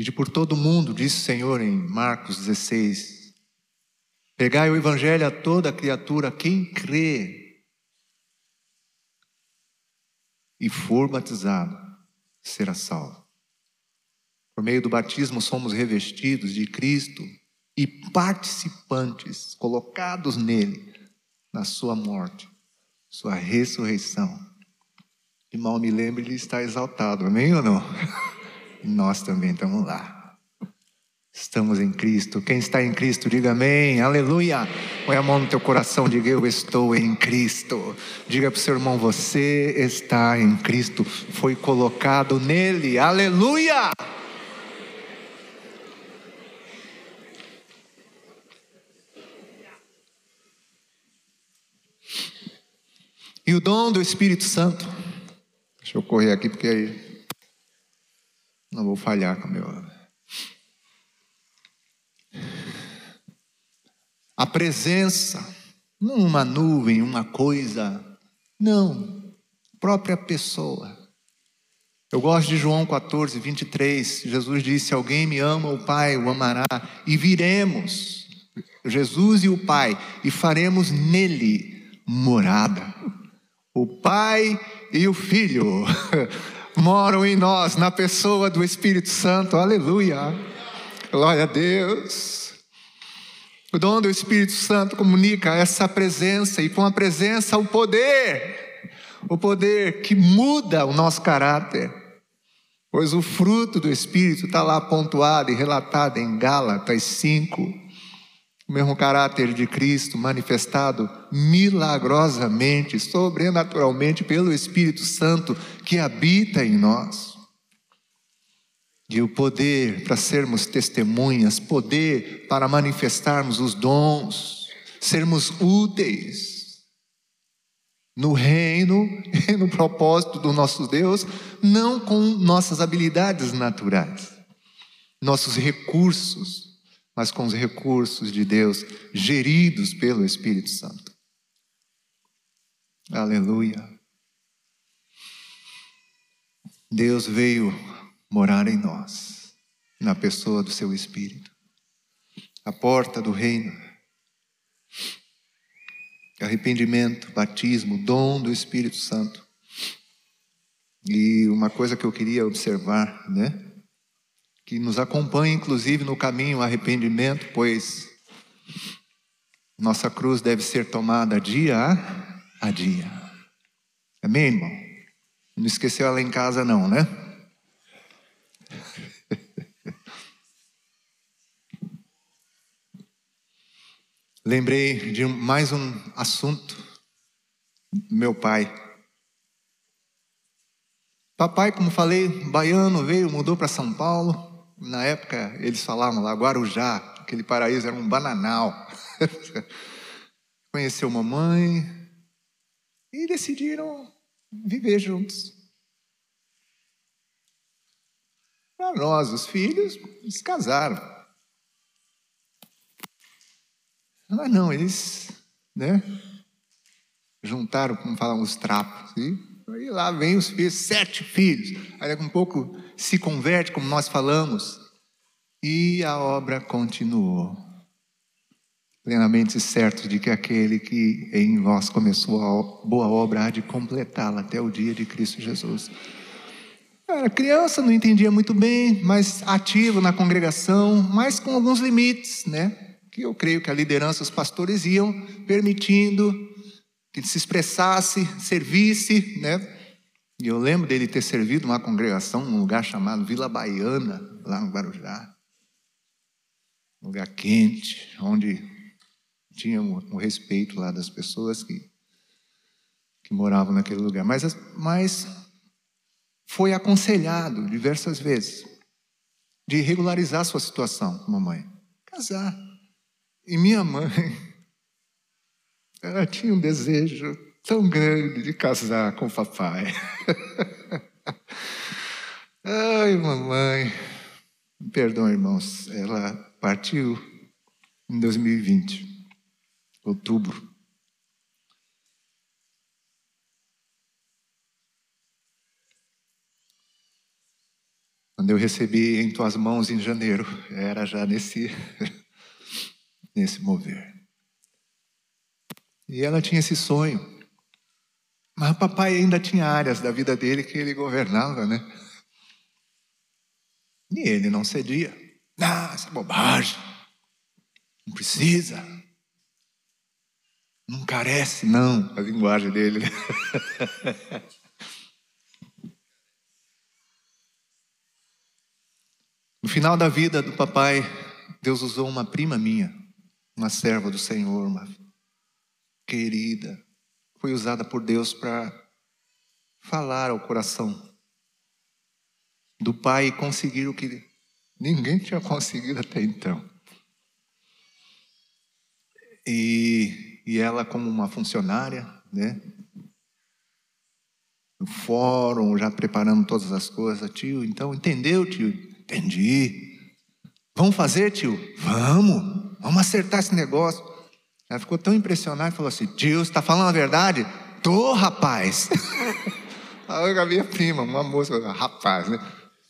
E de por todo mundo, disse o Senhor em Marcos 16: Pregai o Evangelho a toda criatura, quem crê e for batizado será salvo. Por meio do batismo somos revestidos de Cristo e participantes, colocados nele, na sua morte, sua ressurreição. E mal me lembre, ele está exaltado, amém ou não? Nós também estamos lá. Estamos em Cristo. Quem está em Cristo, diga amém. Aleluia. Põe a mão no teu coração, diga eu estou em Cristo. Diga para o seu irmão, você está em Cristo. Foi colocado nele. Aleluia. E o dom do Espírito Santo. Deixa eu correr aqui porque aí não vou falhar com meu. A presença, não uma nuvem, uma coisa, não, própria pessoa. Eu gosto de João 14, 23. Jesus disse: Alguém me ama, o Pai o amará, e viremos, Jesus e o Pai, e faremos nele morada. O Pai e o Filho. moram em nós, na pessoa do Espírito Santo. Aleluia. Glória a Deus. O dom do Espírito Santo comunica essa presença, e com a presença, o poder. O poder que muda o nosso caráter. Pois o fruto do Espírito está lá pontuado e relatado em Gálatas 5 o mesmo caráter de Cristo manifestado milagrosamente, sobrenaturalmente pelo Espírito Santo que habita em nós. E o poder para sermos testemunhas, poder para manifestarmos os dons, sermos úteis no reino e no propósito do nosso Deus, não com nossas habilidades naturais, nossos recursos, mas com os recursos de Deus, geridos pelo Espírito Santo. Aleluia. Deus veio morar em nós, na pessoa do seu Espírito. A porta do reino. Arrependimento, batismo, dom do Espírito Santo. E uma coisa que eu queria observar, né? Que nos acompanha, inclusive, no caminho arrependimento, pois nossa cruz deve ser tomada dia a dia. Amém, irmão? Não esqueceu ela em casa, não, né? Lembrei de mais um assunto. Meu pai. Papai, como falei, baiano, veio, mudou para São Paulo. Na época, eles falavam lá, Guarujá, aquele paraíso era um bananal. Conheceu mamãe e decidiram viver juntos. Para nós, os filhos, eles casaram. Mas não, eles, né, juntaram, como falam, os trapos. E Aí lá vem os filhos, sete filhos. Aí daqui um pouco se converte, como nós falamos. E a obra continuou. Plenamente certo de que aquele que em vós começou a boa obra há de completá-la até o dia de Cristo Jesus. Era criança, não entendia muito bem, mas ativo na congregação, mas com alguns limites, né? que eu creio que a liderança, os pastores iam permitindo que se expressasse, servisse, né? E eu lembro dele ter servido uma congregação num lugar chamado Vila Baiana, lá no Guarujá. Um lugar quente, onde tinha um, respeito lá das pessoas que, que moravam naquele lugar. Mas, mas foi aconselhado diversas vezes de regularizar sua situação com a mamãe. Casar. E minha mãe, ela tinha um desejo tão grande de casar com o papai. Ai, mamãe. Perdão, irmãos. Ela partiu em 2020, outubro. Quando eu recebi em tuas mãos em janeiro, era já nesse, nesse mover. E ela tinha esse sonho. Mas o papai ainda tinha áreas da vida dele que ele governava, né? E ele não cedia. Ah, essa é bobagem. Não precisa. Não carece, não, a linguagem dele. No final da vida do papai, Deus usou uma prima minha, uma serva do Senhor, uma querida, foi usada por Deus para falar ao coração do pai e conseguir o que ninguém tinha conseguido até então. E, e ela, como uma funcionária, né? No fórum, já preparando todas as coisas, tio, então entendeu, tio? Entendi. Vamos fazer, tio? Vamos. Vamos acertar esse negócio. Ela ficou tão impressionada e falou assim: Tio, você está falando a verdade? Tô, rapaz. a minha prima, uma moça, rapaz, né?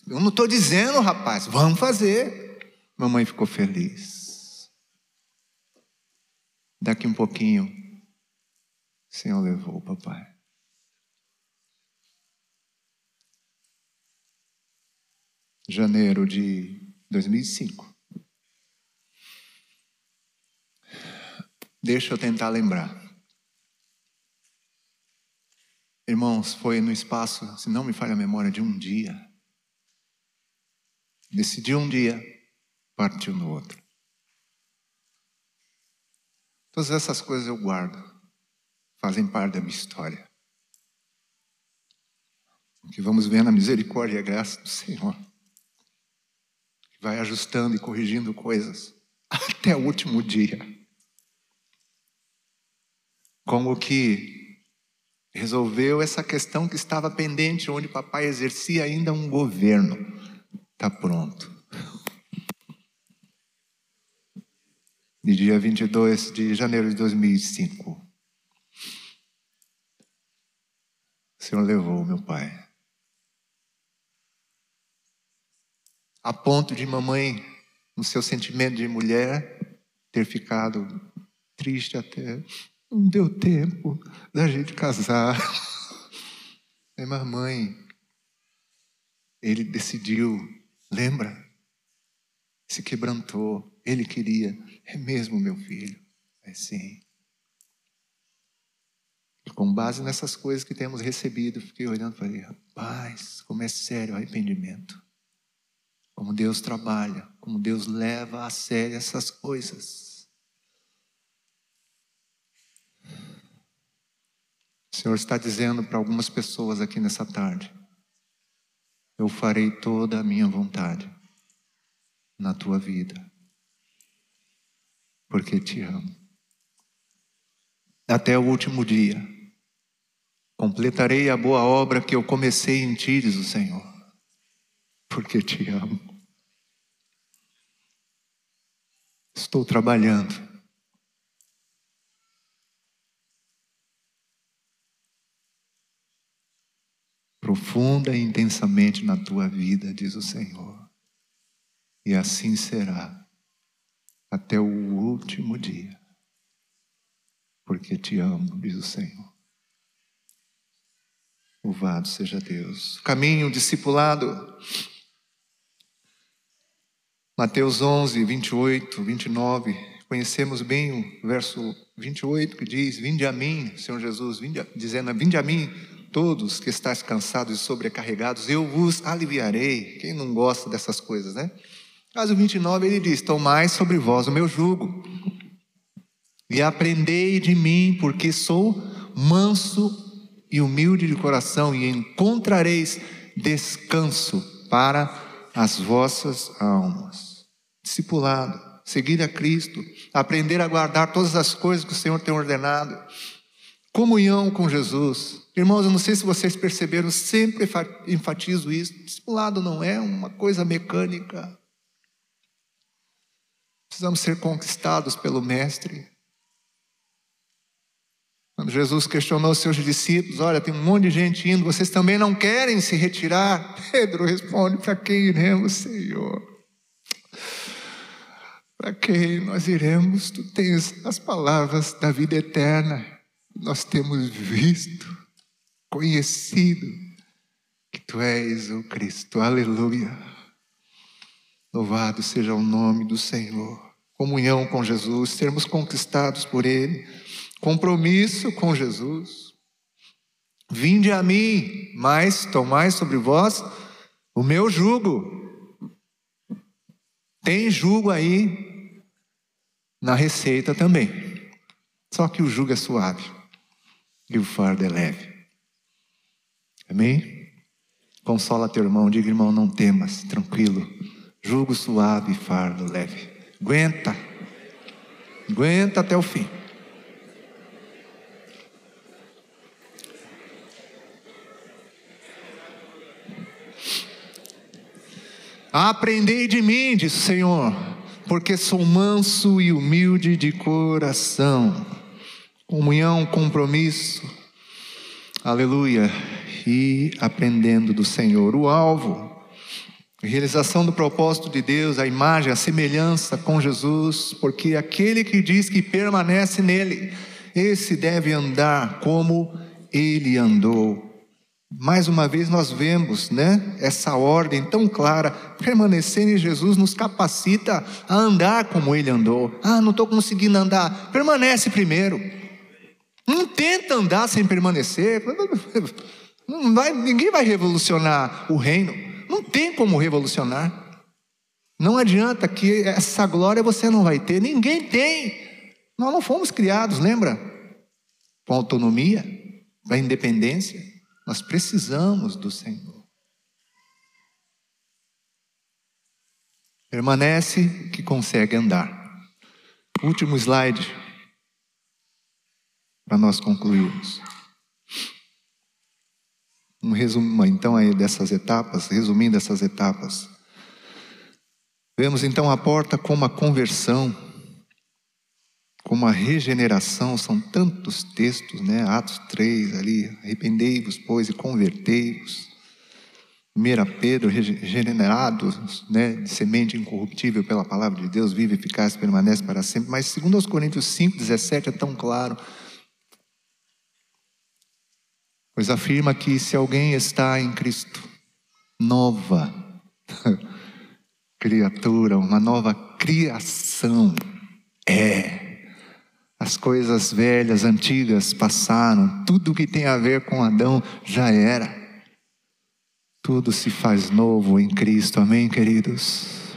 Eu não estou dizendo, rapaz, vamos fazer. Mamãe ficou feliz. Daqui um pouquinho, o Senhor levou o papai. janeiro de 2005. Deixa eu tentar lembrar. Irmãos, foi no espaço, se não me falha a memória, de um dia. Decidiu um dia, partiu no outro. Todas essas coisas eu guardo, fazem parte da minha história. O que vamos ver na misericórdia e a graça do Senhor vai ajustando e corrigindo coisas até o último dia. Como que resolveu essa questão que estava pendente, onde papai exercia ainda um governo. Está pronto. De dia 22 de janeiro de 2005. O Senhor levou meu pai. a ponto de mamãe, no seu sentimento de mulher, ter ficado triste até. Não deu tempo da gente casar. Aí, mamãe, ele decidiu, lembra? Se quebrantou, ele queria. É mesmo, meu filho? É sim. Com base nessas coisas que temos recebido, fiquei olhando e falei, rapaz, como é sério o arrependimento como Deus trabalha, como Deus leva a sério essas coisas. O Senhor está dizendo para algumas pessoas aqui nessa tarde: Eu farei toda a minha vontade na tua vida, porque te amo. Até o último dia, completarei a boa obra que eu comecei em ti, diz o Senhor, porque te amo. Estou trabalhando. Profunda e intensamente na tua vida, diz o Senhor. E assim será até o último dia. Porque te amo, diz o Senhor. Louvado seja Deus. Caminho discipulado Mateus 11, 28, 29, Conhecemos bem o verso 28 que diz: Vinde a mim, Senhor Jesus, vinde a, dizendo: Vinde a mim, todos que estáis cansados e sobrecarregados, eu vos aliviarei. Quem não gosta dessas coisas, né? Caso 29 ele diz: Tomai sobre vós o meu jugo e aprendei de mim, porque sou manso e humilde de coração, e encontrareis descanso para as vossas almas. Discipulado, seguir a Cristo, aprender a guardar todas as coisas que o Senhor tem ordenado. Comunhão com Jesus. Irmãos, eu não sei se vocês perceberam, sempre enfatizo isso. Discipulado não é uma coisa mecânica. Precisamos ser conquistados pelo Mestre. Quando Jesus questionou seus discípulos, olha, tem um monte de gente indo, vocês também não querem se retirar? Pedro responde: para quem iremos, Senhor? Para quem nós iremos? Tu tens as palavras da vida eterna. Nós temos visto, conhecido que tu és o Cristo. Aleluia. Louvado seja o nome do Senhor. Comunhão com Jesus, sermos conquistados por Ele compromisso com Jesus. Vinde a mim, mas tomai sobre vós o meu jugo. Tem jugo aí na receita também. Só que o jugo é suave e o fardo é leve. Amém? Consola teu irmão, diga irmão, não temas, tranquilo. Jugo suave e fardo leve. Aguenta. Aguenta até o fim. Aprendei de mim, diz o Senhor, porque sou manso e humilde de coração. Comunhão, compromisso, aleluia, e aprendendo do Senhor. O alvo, realização do propósito de Deus, a imagem, a semelhança com Jesus, porque aquele que diz que permanece nele, esse deve andar como ele andou. Mais uma vez nós vemos, né, essa ordem tão clara, permanecer em Jesus nos capacita a andar como ele andou. Ah, não estou conseguindo andar. Permanece primeiro. Não tenta andar sem permanecer. Não vai, ninguém vai revolucionar o reino. Não tem como revolucionar. Não adianta que essa glória você não vai ter. Ninguém tem. Nós não fomos criados, lembra? Com autonomia, com independência. Nós precisamos do Senhor. Permanece que consegue andar. Último slide para nós concluirmos. Um resumo então aí dessas etapas, resumindo essas etapas. Vemos então a porta como a conversão como a regeneração, são tantos textos, né? Atos 3 ali, arrependei-vos, pois, e convertei-vos. 1 Pedro, regenerados, né, de semente incorruptível pela palavra de Deus, vive, eficaz, permanece para sempre. Mas segundo Coríntios 5, 17 é tão claro. Pois afirma que se alguém está em Cristo, nova criatura, uma nova criação é as coisas velhas, antigas passaram, tudo que tem a ver com Adão já era. Tudo se faz novo em Cristo, amém, queridos?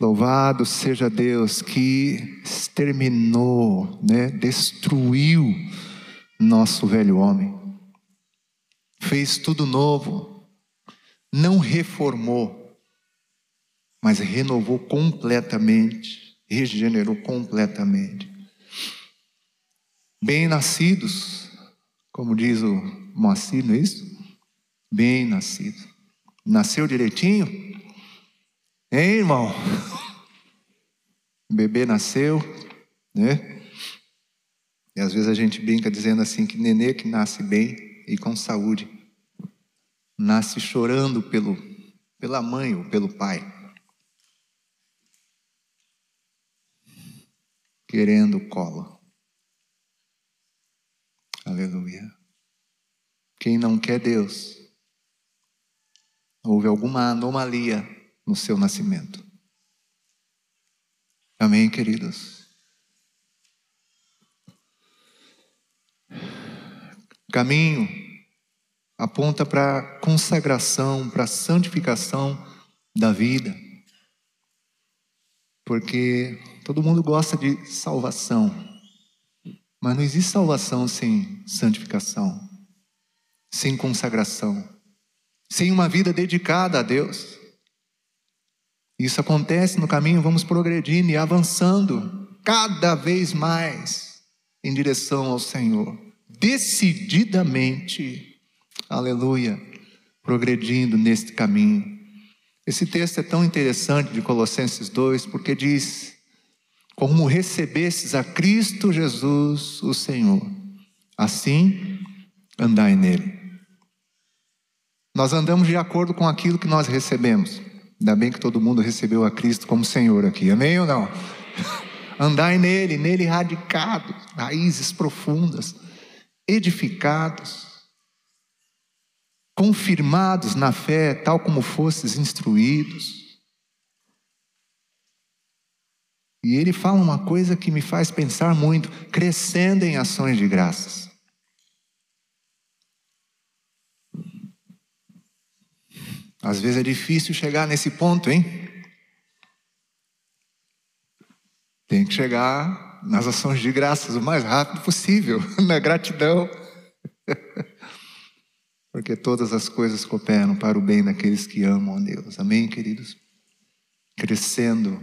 Louvado seja Deus que exterminou, né, destruiu nosso velho homem, fez tudo novo, não reformou, mas renovou completamente, regenerou completamente bem-nascidos, como diz o Moacir, não é isso? Bem-nascido. Nasceu direitinho? Hein, irmão? Bebê nasceu, né? E às vezes a gente brinca dizendo assim que nenê que nasce bem e com saúde nasce chorando pelo pela mãe ou pelo pai. Querendo colo. Aleluia. Quem não quer Deus, houve alguma anomalia no seu nascimento. Amém, queridos? Caminho aponta para consagração, para santificação da vida. Porque todo mundo gosta de salvação, mas não existe salvação sem santificação, sem consagração, sem uma vida dedicada a Deus. Isso acontece no caminho, vamos progredindo e avançando cada vez mais em direção ao Senhor, decididamente, aleluia, progredindo neste caminho. Esse texto é tão interessante de Colossenses 2, porque diz: Como recebestes a Cristo Jesus, o Senhor, assim andai nele. Nós andamos de acordo com aquilo que nós recebemos. Ainda bem que todo mundo recebeu a Cristo como Senhor aqui, amém ou não? Andai nele, nele radicado, raízes profundas, edificados, confirmados na fé, tal como fostes instruídos. E ele fala uma coisa que me faz pensar muito: crescendo em ações de graças. Às vezes é difícil chegar nesse ponto, hein? Tem que chegar nas ações de graças o mais rápido possível, na gratidão. Porque todas as coisas cooperam para o bem daqueles que amam a Deus. Amém, queridos? Crescendo,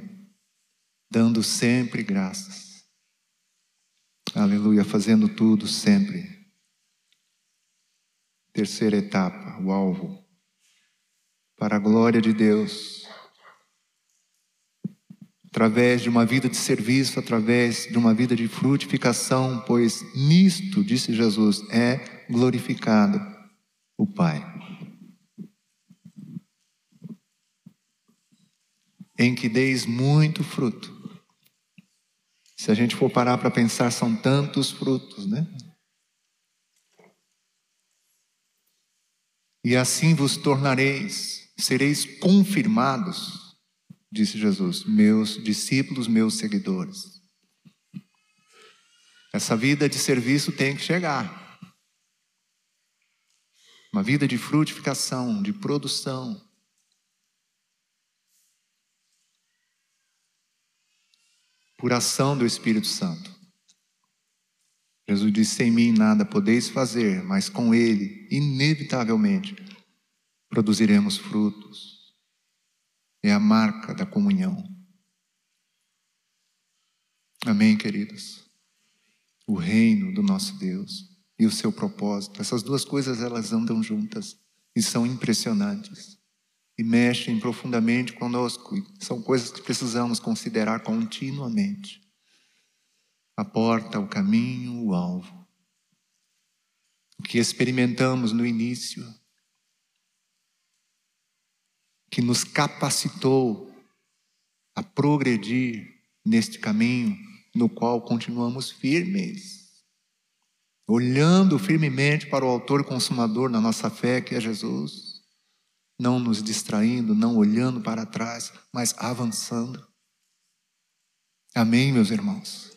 dando sempre graças. Aleluia, fazendo tudo sempre. Terceira etapa, o alvo para a glória de Deus, através de uma vida de serviço, através de uma vida de frutificação, pois nisto, disse Jesus, é glorificado o Pai. Em que deis muito fruto. Se a gente for parar para pensar, são tantos frutos, né? E assim vos tornareis sereis confirmados, disse Jesus, meus discípulos, meus seguidores. Essa vida de serviço tem que chegar. Uma vida de frutificação, de produção. Por ação do Espírito Santo. Jesus disse: Sem mim nada podeis fazer, mas com Ele, inevitavelmente, produziremos frutos. É a marca da comunhão. Amém, queridos? O reino do nosso Deus e o seu propósito. Essas duas coisas elas andam juntas e são impressionantes e mexem profundamente conosco. São coisas que precisamos considerar continuamente. A porta, o caminho, o alvo. O que experimentamos no início que nos capacitou a progredir neste caminho no qual continuamos firmes, olhando firmemente para o Autor Consumador da nossa fé, que é Jesus, não nos distraindo, não olhando para trás, mas avançando. Amém, meus irmãos?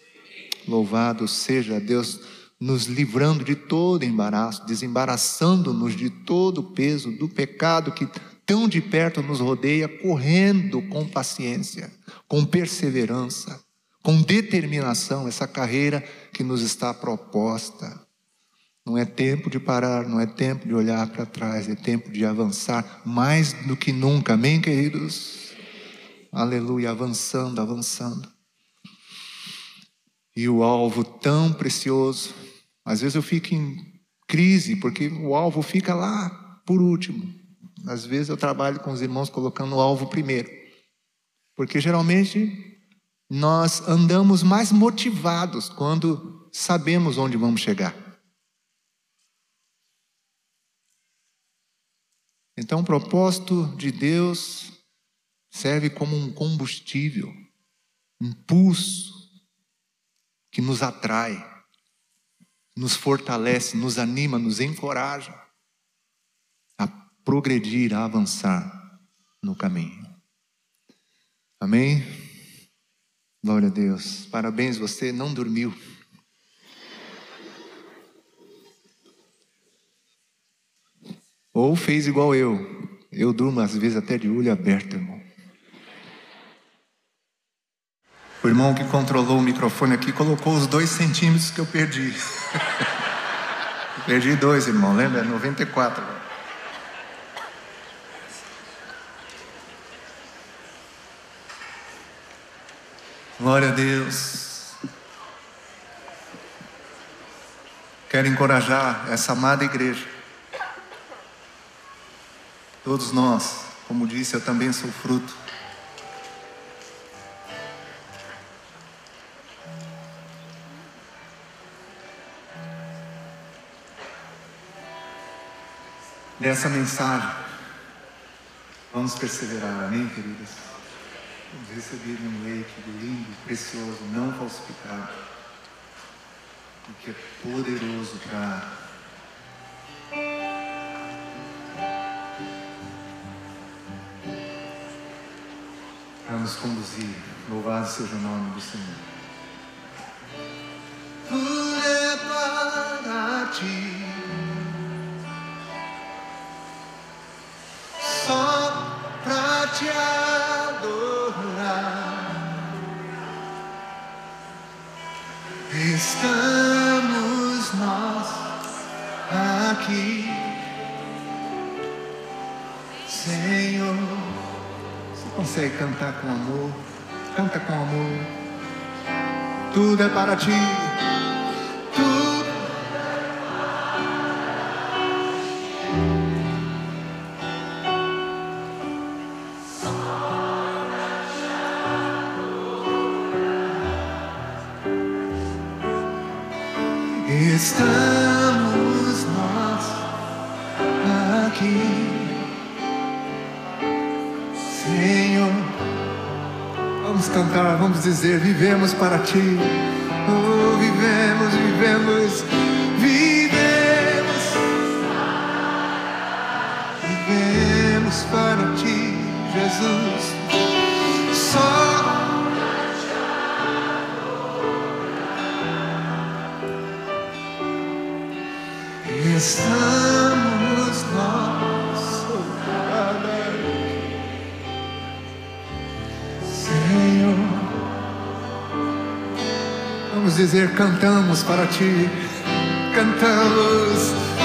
Louvado seja Deus, nos livrando de todo embaraço, desembaraçando-nos de todo o peso do pecado que tão de perto nos rodeia, correndo com paciência, com perseverança, com determinação, essa carreira que nos está proposta. Não é tempo de parar, não é tempo de olhar para trás, é tempo de avançar mais do que nunca. Amém, queridos? Aleluia, avançando, avançando. E o alvo tão precioso, às vezes eu fico em crise, porque o alvo fica lá por último. Às vezes eu trabalho com os irmãos colocando o alvo primeiro. Porque geralmente nós andamos mais motivados quando sabemos onde vamos chegar. Então, o propósito de Deus serve como um combustível, um impulso que nos atrai, nos fortalece, nos anima, nos encoraja progredir, a avançar no caminho. Amém? Glória a Deus. Parabéns, você não dormiu. Ou fez igual eu. Eu durmo às vezes até de olho aberto, irmão. O irmão que controlou o microfone aqui colocou os dois centímetros que eu perdi. perdi dois, irmão, lembra? 94. Glória a Deus. Quero encorajar essa amada igreja. Todos nós, como disse, eu também sou fruto. Dessa mensagem, vamos perseverar, amém, queridas? Vamos receber um leite lindo, precioso, não falsificado, e que é poderoso para para nos conduzir. Louvado seja o nome do Senhor. Tudo é para ti. Consegue cantar com amor? Canta com amor. Tudo é para ti. Dizer: vivemos para Ti. Oh, vivemos, vivemos, vivemos, vivemos para Ti, Jesus. Dizer, cantamos para Ti, cantamos, cantamos,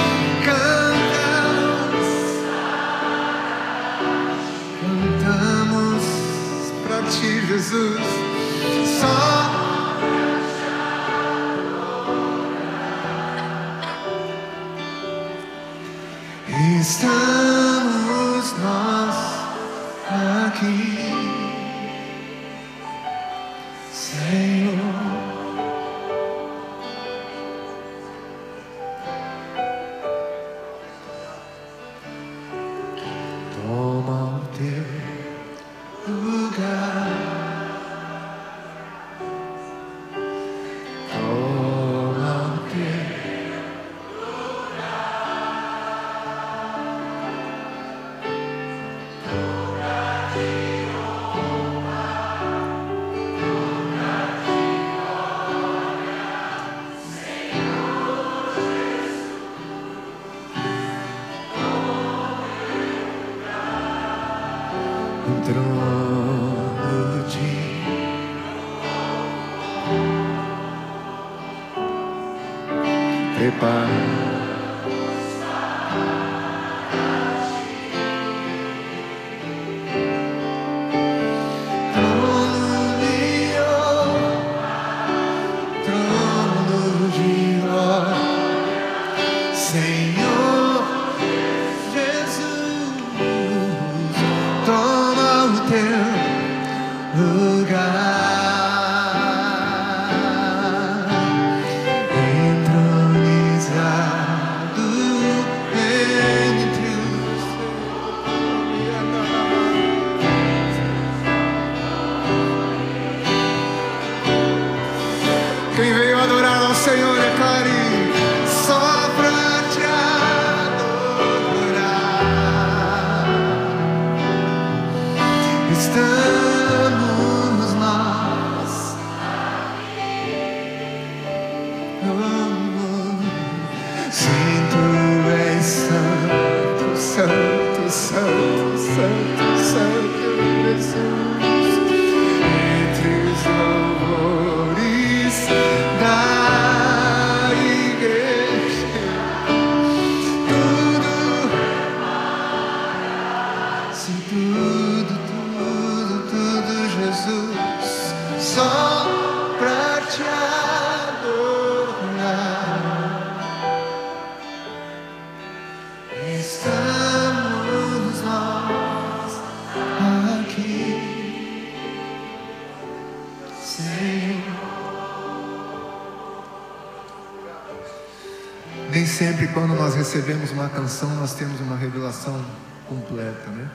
quando nós recebemos uma canção, nós temos uma revelação completa, né?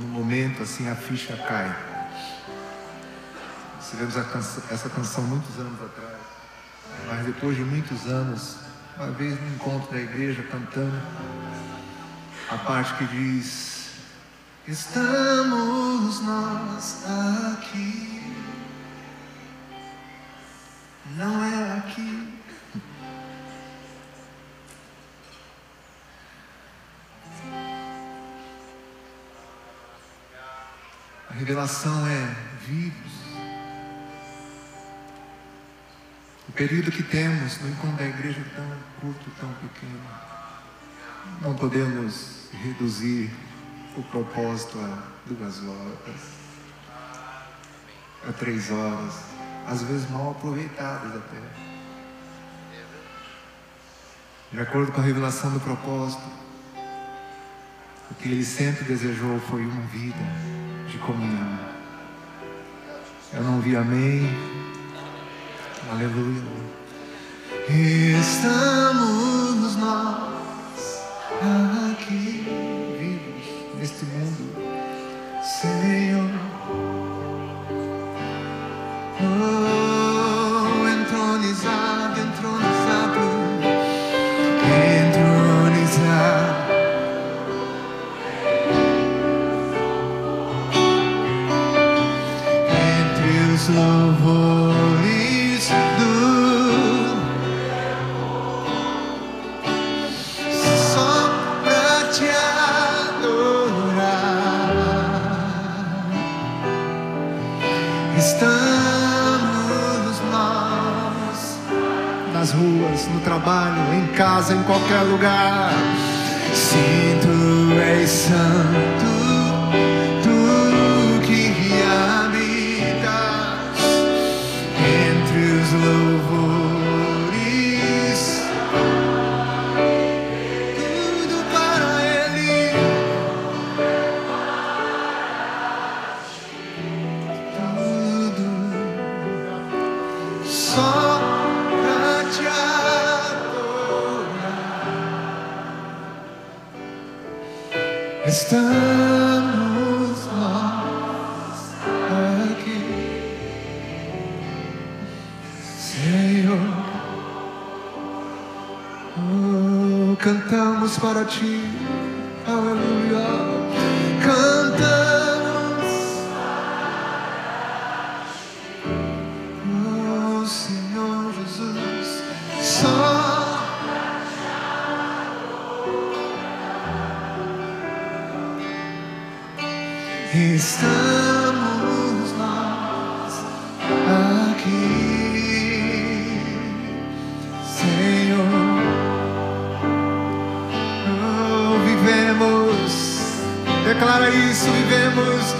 No momento, assim, a ficha cai. Recebemos canção- essa canção muitos anos atrás, mas depois de muitos anos, uma vez no encontro da igreja cantando, a parte que diz: Estamos nós aqui, não é aqui. Revelação é vivos. O período que temos no encontro da igreja é tão curto, tão pequeno. Não podemos reduzir o propósito a duas horas, a três horas, às vezes mal aproveitadas até. De acordo com a revelação do propósito, o que ele sempre desejou foi uma vida de comunhão. Eu não vi amém. Aleluia. Estamos nós aqui vivos neste mundo, Senhor. Trabalho, em casa, em qualquer lugar. Sim, tu és santo, Estamos nós aqui, Senhor. Oh, vivemos, declara isso, vivemos,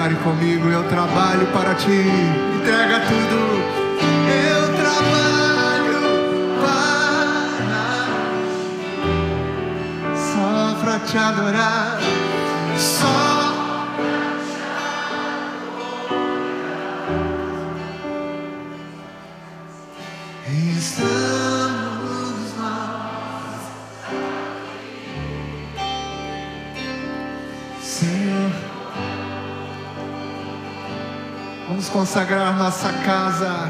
declare comigo: Eu trabalho para ti. Entrega tudo. Consagrar nossa casa.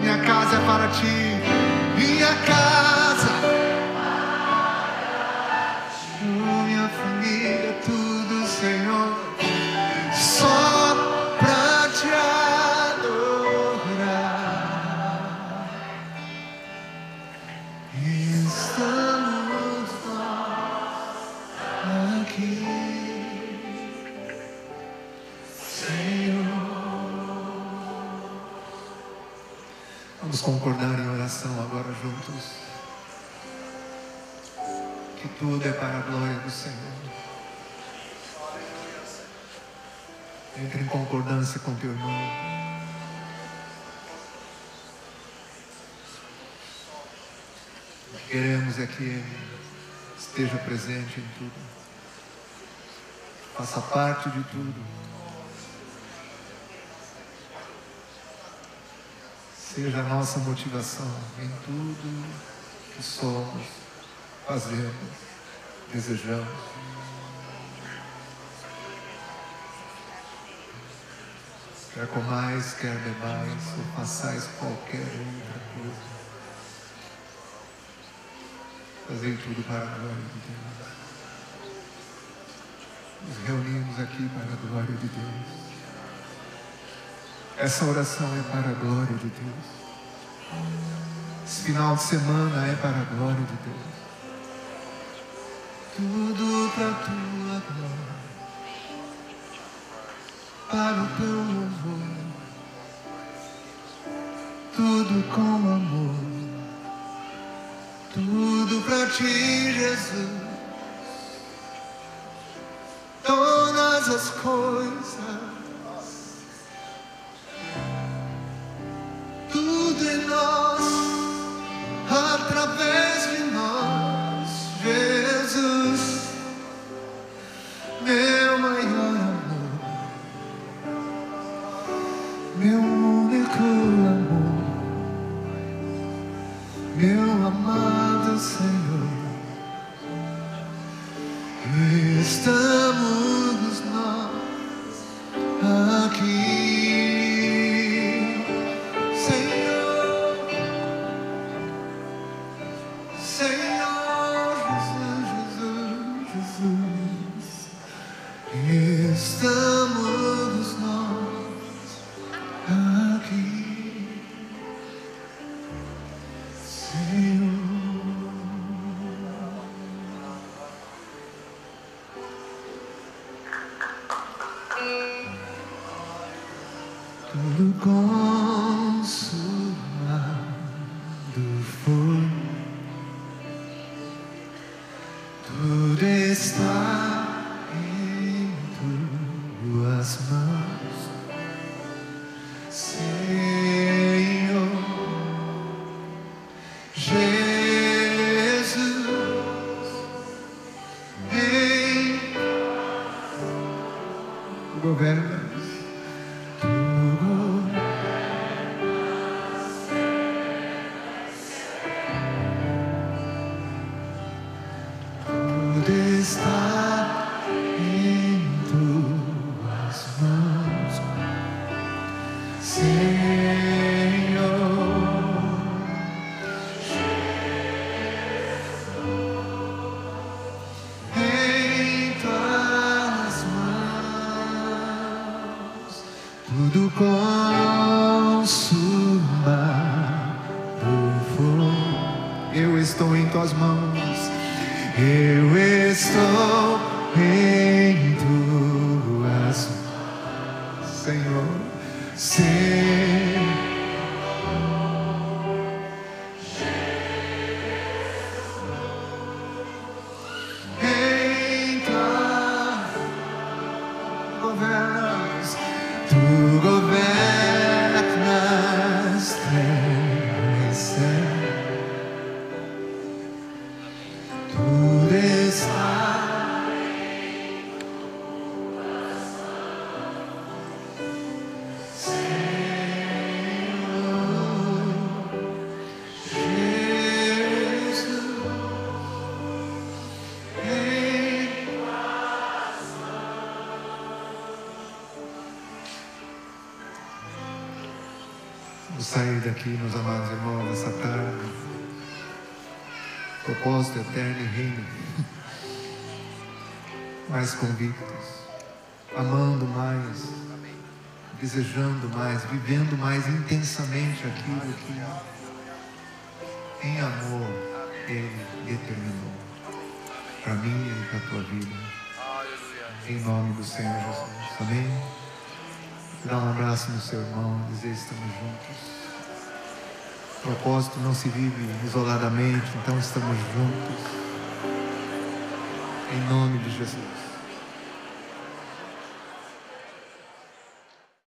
Minha casa é para ti. Concordar em oração agora juntos. Que tudo é para a glória do Senhor. Entre em concordância com teu irmão. Queremos é que Ele esteja presente em tudo. Faça parte de tudo. Seja a nossa motivação em tudo que somos, fazemos, desejamos. Quer comais, quer bebais, ou façais qualquer outra coisa. Fazei tudo para a glória de Deus. Nos reunimos aqui para a glória de Deus. Essa oração é para a glória de Deus. Esse final de semana é para a glória de Deus. Tudo para a tua glória. Para o teu louvor. Tudo com amor. Tudo para ti, Jesus. Daqui, meus amados irmãos, nessa tarde. Propósito eterno e reino. Mais convictos, amando mais, desejando mais, vivendo mais intensamente aquilo que, em amor, Ele determinou para mim e para a tua vida. Em nome do Senhor Jesus. Amém? Dá um abraço no seu irmão, dizer estamos juntos. Propósito não se vive isoladamente, então estamos juntos. Em nome de Jesus.